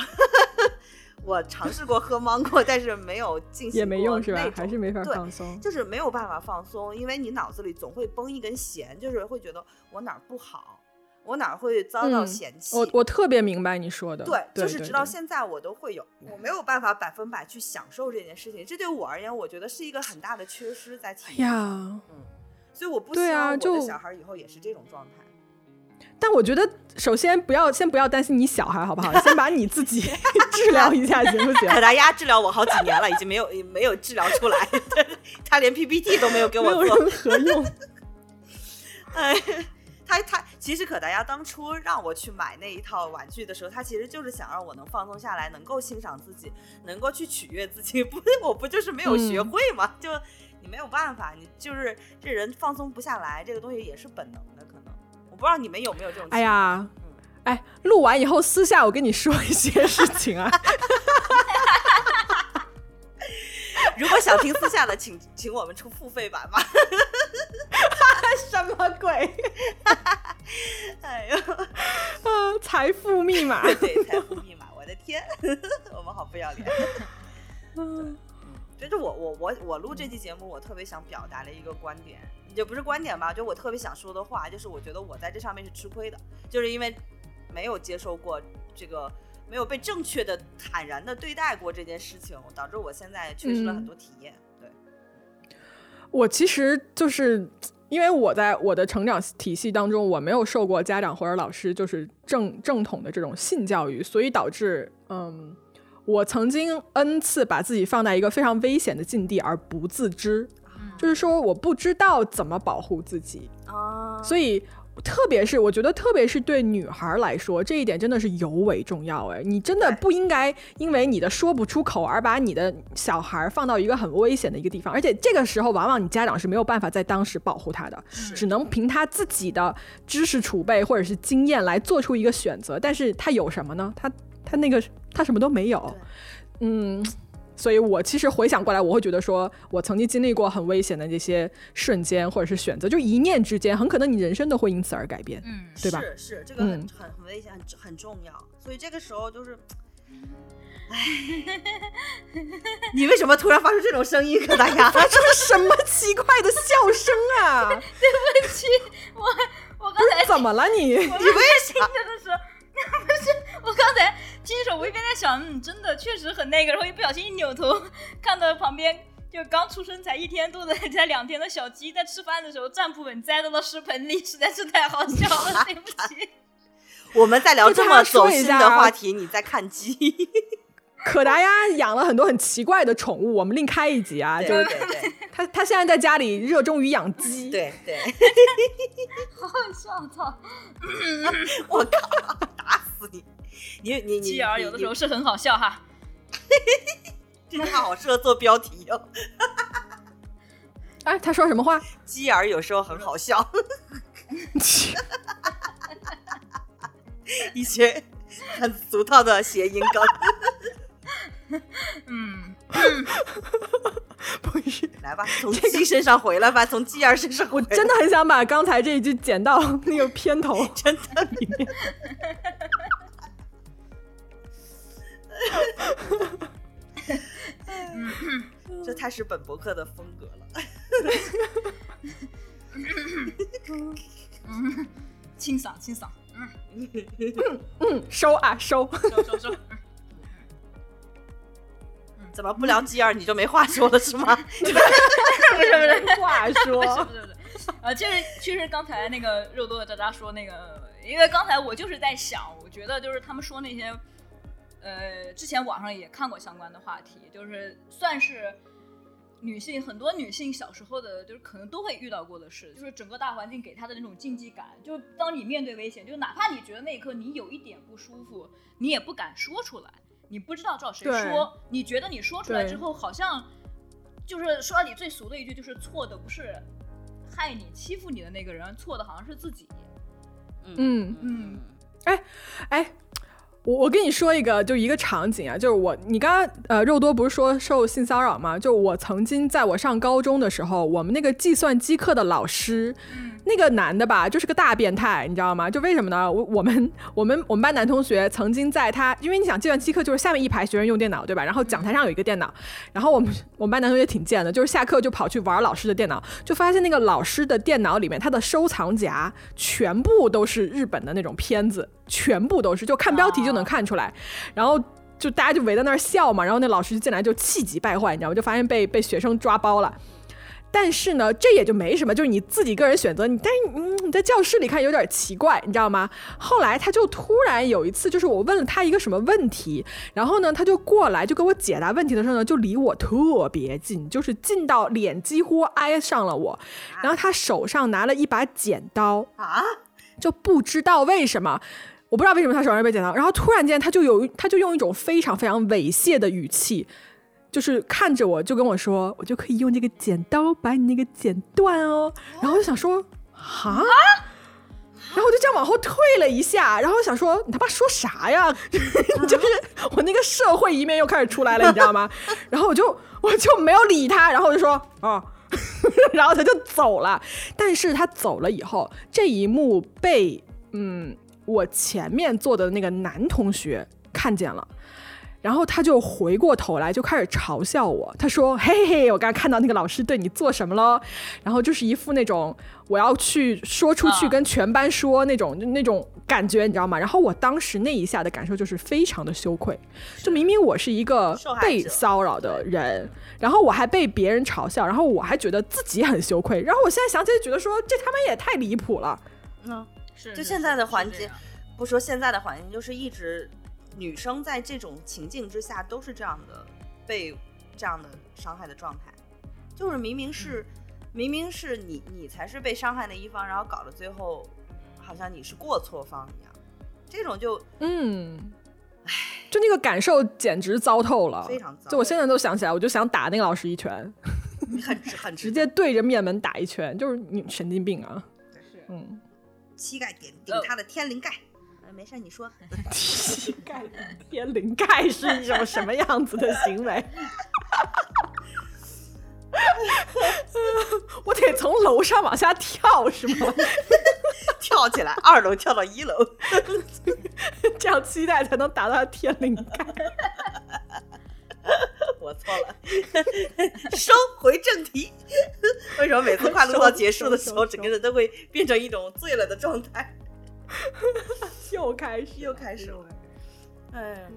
Speaker 3: 我尝试过喝芒果，但是没有进行，
Speaker 1: 也没用是吧？还是没法放松，
Speaker 3: 就是没有办法放松，因为你脑子里总会绷一根弦，就是会觉得我哪儿不好，我哪儿会遭到嫌弃。
Speaker 1: 我我特别明白你说的，
Speaker 3: 对，就是直到现在我都会有，我没有办法百分百去享受这件事情，这对我而言，我觉得是一个很大的缺失在体验。
Speaker 1: 呀，
Speaker 3: 嗯。所以我不希望我的小孩以后也是这种状态。
Speaker 1: 但我觉得，首先不要先不要担心你小孩好不好？先把你自己 治疗一下行不行？
Speaker 3: 可达鸭治疗我好几年了，已经没有没有治疗出来，他连 PPT 都没有给我做，
Speaker 1: 任何用。
Speaker 3: 哎，他他其实可达鸭当初让我去买那一套玩具的时候，他其实就是想让我能放松下来，能够欣赏自己，能够去取悦自己。不，我不就是没有学会吗？就。你没有办法，你就是这人放松不下来，这个东西也是本能的，可能我不知道你们有没有这种。
Speaker 1: 哎呀，哎，录完以后私下我跟你说一些事情啊。
Speaker 3: 如果想听私下的，请请我们出付费版吧。
Speaker 1: 什么鬼？
Speaker 3: 哎呦，
Speaker 1: 啊，财富密码，
Speaker 3: 对，财富密码，我的天，我们好不要脸。嗯。就是我我我我录这期节目，我特别想表达的一个观点，也不是观点吧，就我特别想说的话，就是我觉得我在这上面是吃亏的，就是因为没有接受过这个，没有被正确的坦然的对待过这件事情，导致我现在缺失了很多体验。对，
Speaker 1: 我其实就是因为我在我的成长体系当中，我没有受过家长或者老师就是正正统的这种性教育，所以导致嗯。我曾经 n 次把自己放在一个非常危险的境地而不自知，就是说我不知道怎么保护自己。啊，所以特别是我觉得特别是对女孩来说，这一点真的是尤为重要哎，你真的不应该因为你的说不出口而把你的小孩放到一个很危险的一个地方，而且这个时候往往你家长是没有办法在当时保护他的，只能凭他自己的知识储备或者是经验来做出一个选择，但是他有什么呢？他他那个。他什么都没有，嗯，所以我其实回想过来，我会觉得说，我曾经经历过很危险的这些瞬间或者是选择，就一念之间，很可能你人生都会因此而改变，
Speaker 2: 嗯，
Speaker 1: 对吧？
Speaker 3: 是是，这个很很很危险，很很重要。所以这个时候就是，哎，你为什么突然发出这种声音？可大家
Speaker 1: 发出什么奇怪的笑声啊？对
Speaker 2: 不起，我我刚才
Speaker 1: 怎么了？你你为
Speaker 2: 啥？的时候。不是，我刚才听的时候，我一边在想，嗯，真的确实很那个，然后一不小心一扭头，看到旁边就刚出生才一天多的、才两天的小鸡在吃饭的时候站不稳，栽到了食盆里，实在是太好笑了，对不起。
Speaker 3: 我们在聊这么走心的话题，你在看鸡。
Speaker 1: 可达鸭养了很多很奇怪的宠物，我们另开一集啊。就是他他 现在在家里热衷于养鸡。
Speaker 3: 对对。
Speaker 2: 好好笑，操！
Speaker 3: 我靠，打死你！你你你。
Speaker 2: 鸡儿有的时候是很好笑哈。
Speaker 3: 这句话好适合做标题哟。
Speaker 1: 哎，他说什么话？
Speaker 3: 鸡儿有时候很好笑。一些很俗套的谐音梗。
Speaker 2: 嗯，
Speaker 1: 不是，
Speaker 3: 来吧，从鸡身上回来吧，从鸡儿身上。
Speaker 1: 我真的很想把刚才这一句剪到那个片头，
Speaker 3: 真的里面。这太是本博客的风格了。
Speaker 2: 清爽清爽。
Speaker 1: 嗯，收啊收。
Speaker 2: 收收收。
Speaker 3: 怎么不聊鸡儿你就没话说了是吗？
Speaker 2: 不是不是？
Speaker 1: 话
Speaker 2: 不是？
Speaker 1: 说，
Speaker 2: 不是？不是，呃，就是其实刚才那个肉多的渣渣说那个，因为刚才我就是在想，我觉得就是他们说那些，呃，之前网上也看过相关的话题，就是算是女性很多女性小时候的，就是可能都会遇到过的事，就是整个大环境给她的那种禁忌感，就是当你面对危险，就哪怕你觉得那一刻你有一点不舒服，你也不敢说出来，你不知道找谁
Speaker 1: 对
Speaker 2: 说，你觉得你说出来之后好像。就是说到底最俗的一句，就是错的不是害你、欺负你的那个人，错的好像是自己。
Speaker 1: 嗯
Speaker 2: 嗯
Speaker 1: 哎，我我跟你说一个，就一个场景啊，就是我，你刚刚呃肉多不是说受性骚扰吗？就我曾经在我上高中的时候，我们那个计算机课的老师，
Speaker 2: 嗯
Speaker 1: 那个男的吧，就是个大变态，你知道吗？就为什么呢？我我们我们我们班男同学曾经在他，因为你想计算机课就是下面一排学生用电脑，对吧？然后讲台上有一个电脑，然后我们我们班男同学挺贱的，就是下课就跑去玩老师的电脑，就发现那个老师的电脑里面，他的收藏夹全部都是日本的那种片子，全部都是，就看标题就能看出来。然后就大家就围在那儿笑嘛，然后那老师就进来就气急败坏，你知道吗？就发现被被学生抓包了。但是呢，这也就没什么，就是你自己个人选择。你但是嗯，你在教室里看有点奇怪，你知道吗？后来他就突然有一次，就是我问了他一个什么问题，然后呢，他就过来就给我解答问题的时候呢，就离我特别近，就是近到脸几乎挨上了我。然后他手上拿了一把剪刀，
Speaker 3: 啊，
Speaker 1: 就不知道为什么，我不知道为什么他手上有被剪刀，然后突然间他就有他就用一种非常非常猥亵的语气，就是看着我就跟我说，我就可以用这个剪刀把你那个剪断哦。然后我就想说，哈。然后我就这样往后退了一下，然后我想说你他妈说啥呀？就是我那个社会一面又开始出来了，你知道吗？然后我就我就没有理他，然后我就说啊，然后他就走了。但是他走了以后，这一幕被嗯我前面坐的那个男同学看见了。然后他就回过头来，就开始嘲笑我。他说：“嘿嘿嘿，我刚刚看到那个老师对你做什么了？”然后就是一副那种我要去说出去
Speaker 2: 啊
Speaker 1: 跟全班说那种、那种感觉，你知道吗？然后我当时那一下的感受就是非常的羞愧，就明明我是一个被骚扰的人，然后我还被别人嘲笑，然后我还觉得自己很羞愧。然后我现在想起来，觉得说这他妈也太离谱了。
Speaker 3: 嗯，
Speaker 2: 是
Speaker 3: 就现在的环境，不说现在的环境，就是一直女生在这种情境之下都是这样的，被这样的伤害的状态，就是明明是、明明是你你才是被伤害的一方，然后搞得最后好像你是过错方一样，这种就
Speaker 1: 嗯，就那个感受简直糟透了，
Speaker 3: 非常糟。
Speaker 1: 就我现在都想起来，我就想打那个老师一拳，
Speaker 3: 很直 很直
Speaker 1: 直接对着面门打一拳，就是你神经病啊！
Speaker 2: 是
Speaker 1: 嗯，
Speaker 3: 膝盖顶顶他的天灵盖。呃没事，你说。
Speaker 1: 膝 盖天灵盖是一种什么样子的行为？我得从楼上往下跳是吗？
Speaker 3: 跳起来，二楼跳到一楼。
Speaker 1: 这样期待才能达到天灵盖。
Speaker 3: 我错了，收回正题。为什么每次快乐到结束的时候，整个人都会变成一种醉了的状态？
Speaker 1: 又开始，
Speaker 3: 又开始了。哎，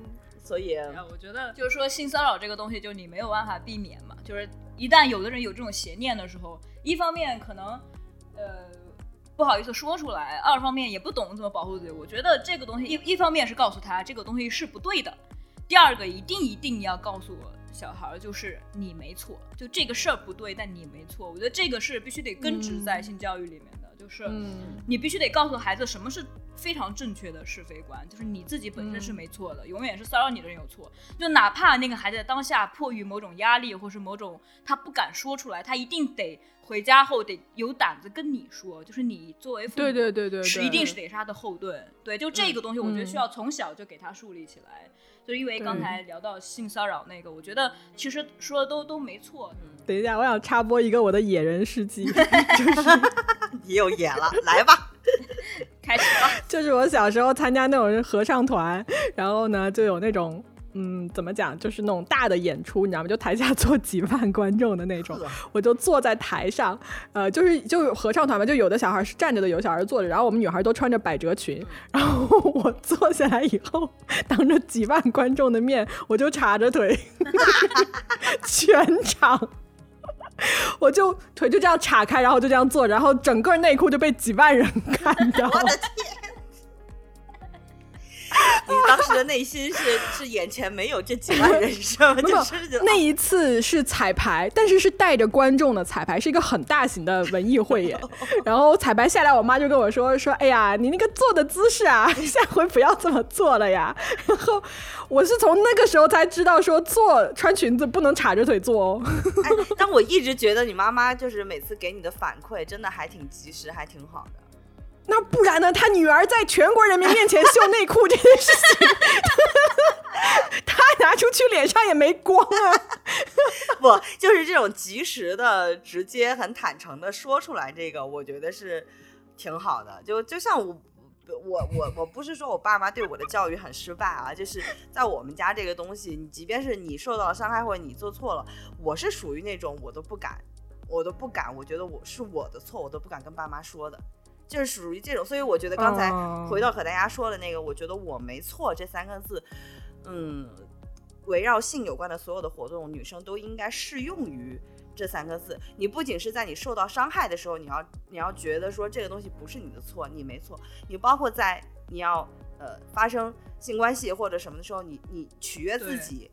Speaker 3: 所以
Speaker 2: 啊我觉得就是说性骚扰这个东西，就你没有办法避免嘛。就是一旦有的人有这种邪念的时候，一方面可能呃不好意思说出来，二方面也不懂怎么保护自己。我觉得这个东西一一方面是告诉他这个东西是不对的，第二个一定一定要告诉我小孩儿，就是你没错，就这个事儿不对，但你没错。我觉得这个是必须得根植在性教育里面的，就是。
Speaker 1: 嗯
Speaker 2: 你必须得告诉孩子什么是非常正确的是非观，就是你自己本身是没错的，永远是骚扰你的人有错。就哪怕那个孩子当下迫于某种压力，或是某种他不敢说出来，他一定得回家后得有胆子跟你说，就是你作为父母，
Speaker 1: 对对对对对，
Speaker 2: 是一定是得是他的后盾。对，就这个东西，我觉得
Speaker 1: 嗯
Speaker 2: 需要从小就给他树立起来。就因为刚才聊到性骚扰那个，我觉得其实说的都都没错。
Speaker 1: 等一下，我想插播一个我的野人事迹，
Speaker 3: 就是 你有演了，来吧。
Speaker 2: 开始吧，
Speaker 1: 就是我小时候参加那种合唱团，然后呢就有那种嗯，怎么讲，就是那种大的演出，你知道吗？就台下坐 几万观众的那种，我就坐在台上，呃，就是就合唱团嘛，就有的小孩是站着的，有小孩坐着，然后我们女孩都穿着百褶裙，然后我坐下来以后，当着几万观众的面，我就叉着腿，全场。我就腿就这样岔开，然后就这样坐，然后整个内裤就被几万人 看到。
Speaker 3: 我的天！你当时的内心是是眼前没有这几万人是吗？就是
Speaker 1: 那一次是彩排，但是是带着观众的彩排，是一个很大型的文艺汇演。然后彩排下来，我妈就跟我说说：“哎呀，你那个坐的姿势啊，下回不要这么坐了呀。”然后我是从那个时候才知道说，坐穿裙子不能叉着腿坐哦。
Speaker 3: 但我一直觉得你妈妈就是每次给你的反馈真的还挺及时，还挺好的。
Speaker 1: 那不然呢？他女儿在全国人民面前秀内裤这件事情，他拿出去脸上也没光啊！
Speaker 3: 不，就是这种及时的、直接、很坦诚的说出来，这个我觉得是挺好的。就就像我，我，我，我不是说我爸妈对我的教育很失败啊，就是在我们家这个东西，你即便是你受到了伤害或者你做错了，我是属于那种我都不敢，我都不敢，我觉得我是我的错，我都不敢跟爸妈说的。就是属于这种，所以我觉得刚才回到和大家说的那个，我觉得我没错这三个字，嗯，围绕性有关的所有的活动，女生都应该适用于这三个字。你不仅是在你受到伤害的时候，你要你要觉得说这个东西不是你的错，你没错。你包括在你要呃发生性关系或者什么的时候，你你取悦自己，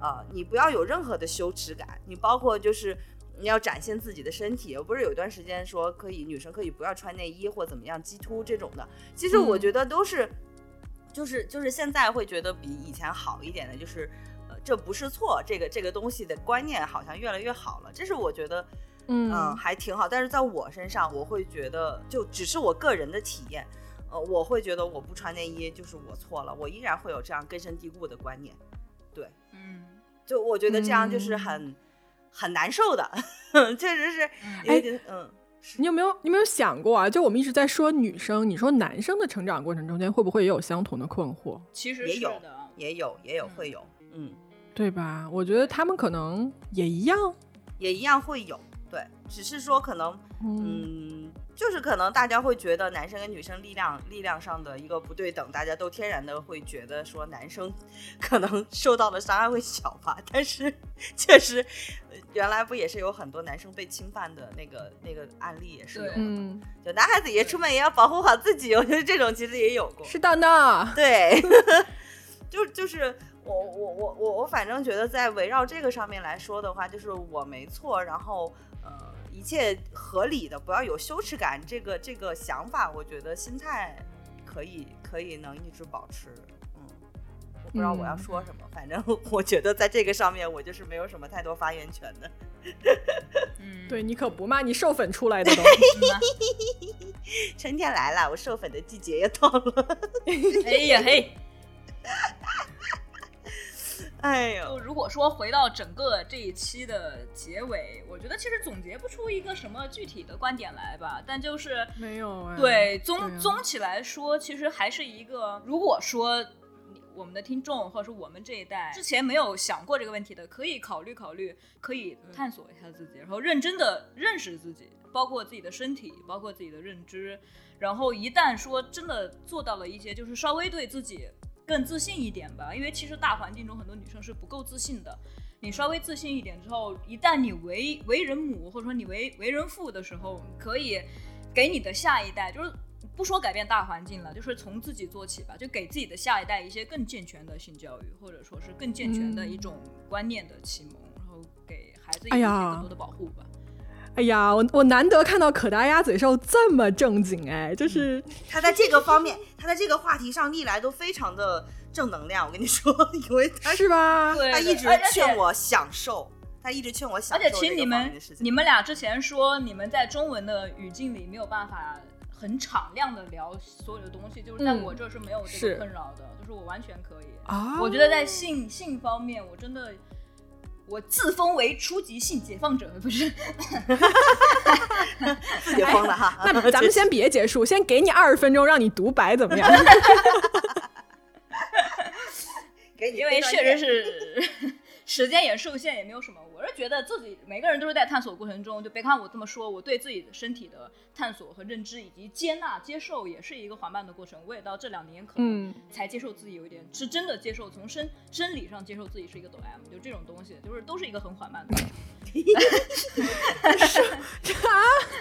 Speaker 3: 呃，你不要有任何的羞耻感。你包括就是。你要展现自己的身体，不是有一段时间说可以女生可以不要穿内衣或怎么样，鸡突这种的。其实我觉得都是，就是就是现在会觉得比以前好一点的，就是呃这不是错，这个这个东西的观念好像越来越好了。这是我觉得嗯还挺好。但是在我身上，我会觉得就只是我个人的体验，呃我会觉得我不穿内衣就是我错了，我依然会有这样根深蒂固的观念。对，
Speaker 2: 嗯，
Speaker 3: 就我觉得这样就是很。很难受的，确实是。
Speaker 1: 哎，
Speaker 3: 嗯，
Speaker 1: 你有没有你有没有想过啊？就我们一直在说女生，你说男生的成长过程中间会不会也有相同的困惑？
Speaker 2: 其实
Speaker 3: 也有的，也有，也有会有，嗯，
Speaker 1: 对吧？我觉得他们可能也一样，
Speaker 3: 也一样会有。对，只是说可能，嗯，就是可能大家会觉得男生跟女生力量力量上的一个不对等，大家都天然的会觉得说男生 可能受到的伤害会小吧。但是确实，原来不也是有很多男生被侵犯的那个那个案例也是有的。就男孩子也出门也要保护好自己，我觉得这种其实也有过。
Speaker 1: 是的呢，
Speaker 3: 对，就就是我我我我我反正觉得在围绕这个上面来说的话，就是我没错，然后。一切合理的，不要有羞耻感。这个这个想法，我觉得心态可以可以能一直保持。嗯，我不知道我要说什么，反正 我觉得在这个上面，我就是没有什么太多发言权的。
Speaker 2: 嗯，
Speaker 1: 对你可不嘛，你授粉出来的。
Speaker 3: 春天来了，我授粉的季节也到了。
Speaker 2: 哎呀嘿。
Speaker 3: 哎呦，
Speaker 2: 就如果说回到整个这一期的结尾，我觉得其实总结不出一个什么具体的观点来吧。但就是
Speaker 1: 没有
Speaker 2: 对综综起来说，其实还是一个，如果说我们的听众或者说我们这一代之前没有想过这个问题的，可以考虑考虑，可以探索一下自己，然后认真的认识自己，包括自己的身体，包括自己的认知。然后一旦说真的做到了一些，就是稍微对自己。更自信一点吧，因为其实大环境中很多女生是不够自信的。你稍微自信一点之后，一旦你为为人母或者说你为为人父的时候，可以给你的下一代，就是不说改变大环境了，就是从自己做起吧，就给自己的下一代一些更健全的性教育，或者说是更健全的一种观念的启蒙，然后给孩子一些更多的保护吧。
Speaker 1: 哎呀，我我难得看到可达鸭嘴兽这么正经哎，就是
Speaker 3: 他在这个方面，他在这个话题上历来都非常的正能量。我跟你说，因为他
Speaker 1: 是吧？
Speaker 3: 他一直劝我享受，他一直劝我享受。
Speaker 2: 而且，请你们你们俩之前说你们在中文的语境里没有办法很敞亮的聊所有的东西，就是在我这是没有这个困扰的，就是我完全可以
Speaker 1: 啊。
Speaker 2: 我觉得在性性方面，我真的。我自封为初级性解放者，不是
Speaker 3: 自己封的哈。
Speaker 1: 那 咱们先别结束，先给你二十分钟让你独白，怎么样？
Speaker 3: 给你
Speaker 2: 因为确实是时间也受限，也没有什么。我是觉得自己每个人都是在探索过程中，就别看我这么说，我对自己的身体的探索和认知以及接纳、接受，也是一个缓慢的过程。我也到这两年可能
Speaker 1: 嗯
Speaker 2: 才接受自己有一点，是真的接受，从生生理上接受自己是一个抖 M，就这种东西，就是都是一个很缓慢的过 程。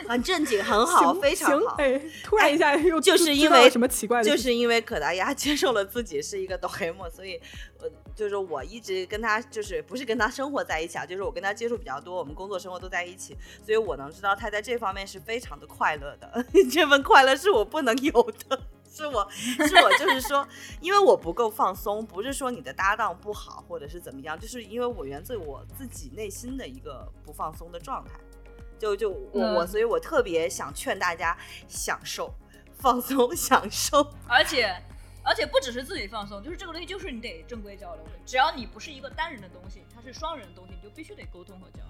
Speaker 3: 很正经，很好，非常好。
Speaker 1: 哎，突然一下又
Speaker 3: 就是因为
Speaker 1: 什么奇怪的，
Speaker 3: 就是因为可达鸭接受了自己是一个抖 M，所以呃，就是我一直跟他就是不是跟他生活在一起啊，就是我跟他接触比较多，我们工作生活都在一起，所以我能知道他在这方面是非常的快乐的，这份快乐是我不能有的。是我，是我，就是说，因为我不够放松，不是说你的搭档不好，或者是怎么样，就是因为我源自我自己内心的一个不放松的状态。就就我、我，
Speaker 2: 嗯
Speaker 3: 所以我特别想劝大家享受、放松、享受。
Speaker 2: 而且而且不只是自己放松，就是这个东西就是你得正规交流的。只要你不是一个单人的东西，它是双人的东西，你就必须得沟通和交流。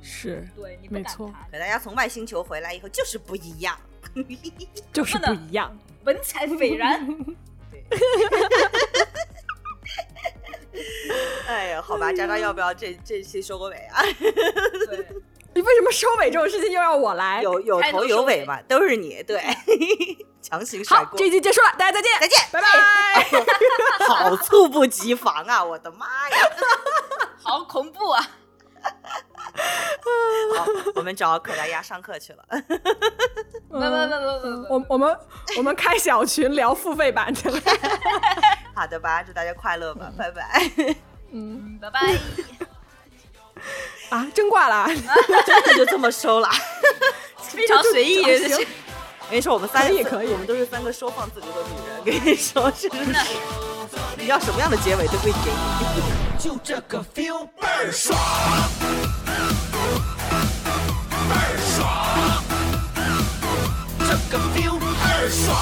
Speaker 1: 是
Speaker 2: 对你不敢
Speaker 1: 没错
Speaker 2: 谈，
Speaker 3: 可大家从外星球回来以后就是不一样。
Speaker 1: 就是
Speaker 2: 不
Speaker 1: 一样。
Speaker 2: 文采斐然。
Speaker 3: 对。哎呀，好吧，渣渣要不要这这期收个尾啊？
Speaker 2: 对，
Speaker 1: 你为什么收尾这种事情又要我来？
Speaker 3: 有有头有尾吧，都是你，对，强行甩
Speaker 1: 好，
Speaker 3: 锅
Speaker 1: 这，一集结束了，大家再见，
Speaker 3: 再见，
Speaker 1: 拜拜。
Speaker 3: 好猝不及防啊！我的妈呀！
Speaker 2: 好恐怖啊！
Speaker 3: 好，我们找可达鸭上课去了。
Speaker 2: 不不不不不不，
Speaker 1: 我我们我们开小群聊付费版去了。
Speaker 3: 好的吧，祝大家快乐吧，拜拜。
Speaker 1: 嗯
Speaker 2: 嗯，拜拜。
Speaker 1: 啊，真挂了啊。
Speaker 3: 真的就这么收了。
Speaker 2: 非常随意，
Speaker 3: 我跟你说，我们三个
Speaker 1: 可以可以
Speaker 3: 我们都是三个收放自如的女人。跟你说，真的？你要什么样的结尾都会给你。
Speaker 4: 就这个 feel 倍儿爽，倍儿爽，这个 feel 倍儿爽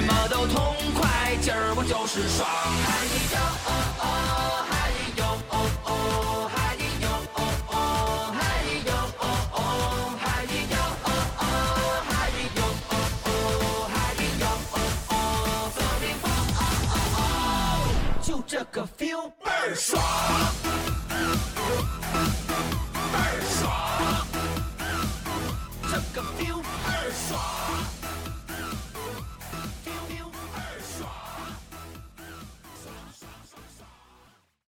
Speaker 4: 什么都痛快，今儿我就是爽。就这个 feel 倍儿爽。